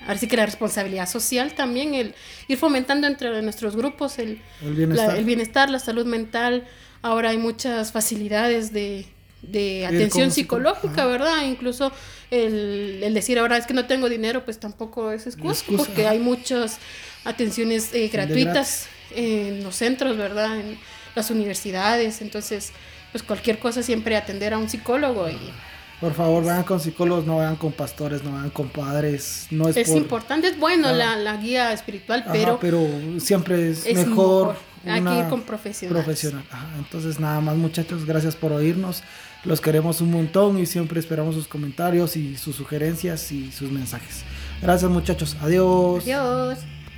Ahora sí que la responsabilidad social también, el ir fomentando entre nuestros grupos el, el bienestar, la salud mental. Ahora hay muchas facilidades de, de atención psicológica, ¿verdad? Incluso el, el, decir ahora es que no tengo dinero, pues tampoco es excusa, porque hay muchas atenciones eh, gratuitas en los centros, ¿verdad? En las universidades, entonces, pues cualquier cosa siempre atender a un psicólogo y... Por favor, vayan con psicólogos, no vayan con pastores, no vayan con padres. No es, es importante, es bueno la, la, guía espiritual, pero... pero siempre es, mejor. Que ir con profesionales. Profesional. entonces, nada más, muchachos, gracias por oírnos. Los queremos un montón y siempre esperamos sus comentarios y sus sugerencias y sus mensajes. Gracias muchachos. Adiós. Adiós.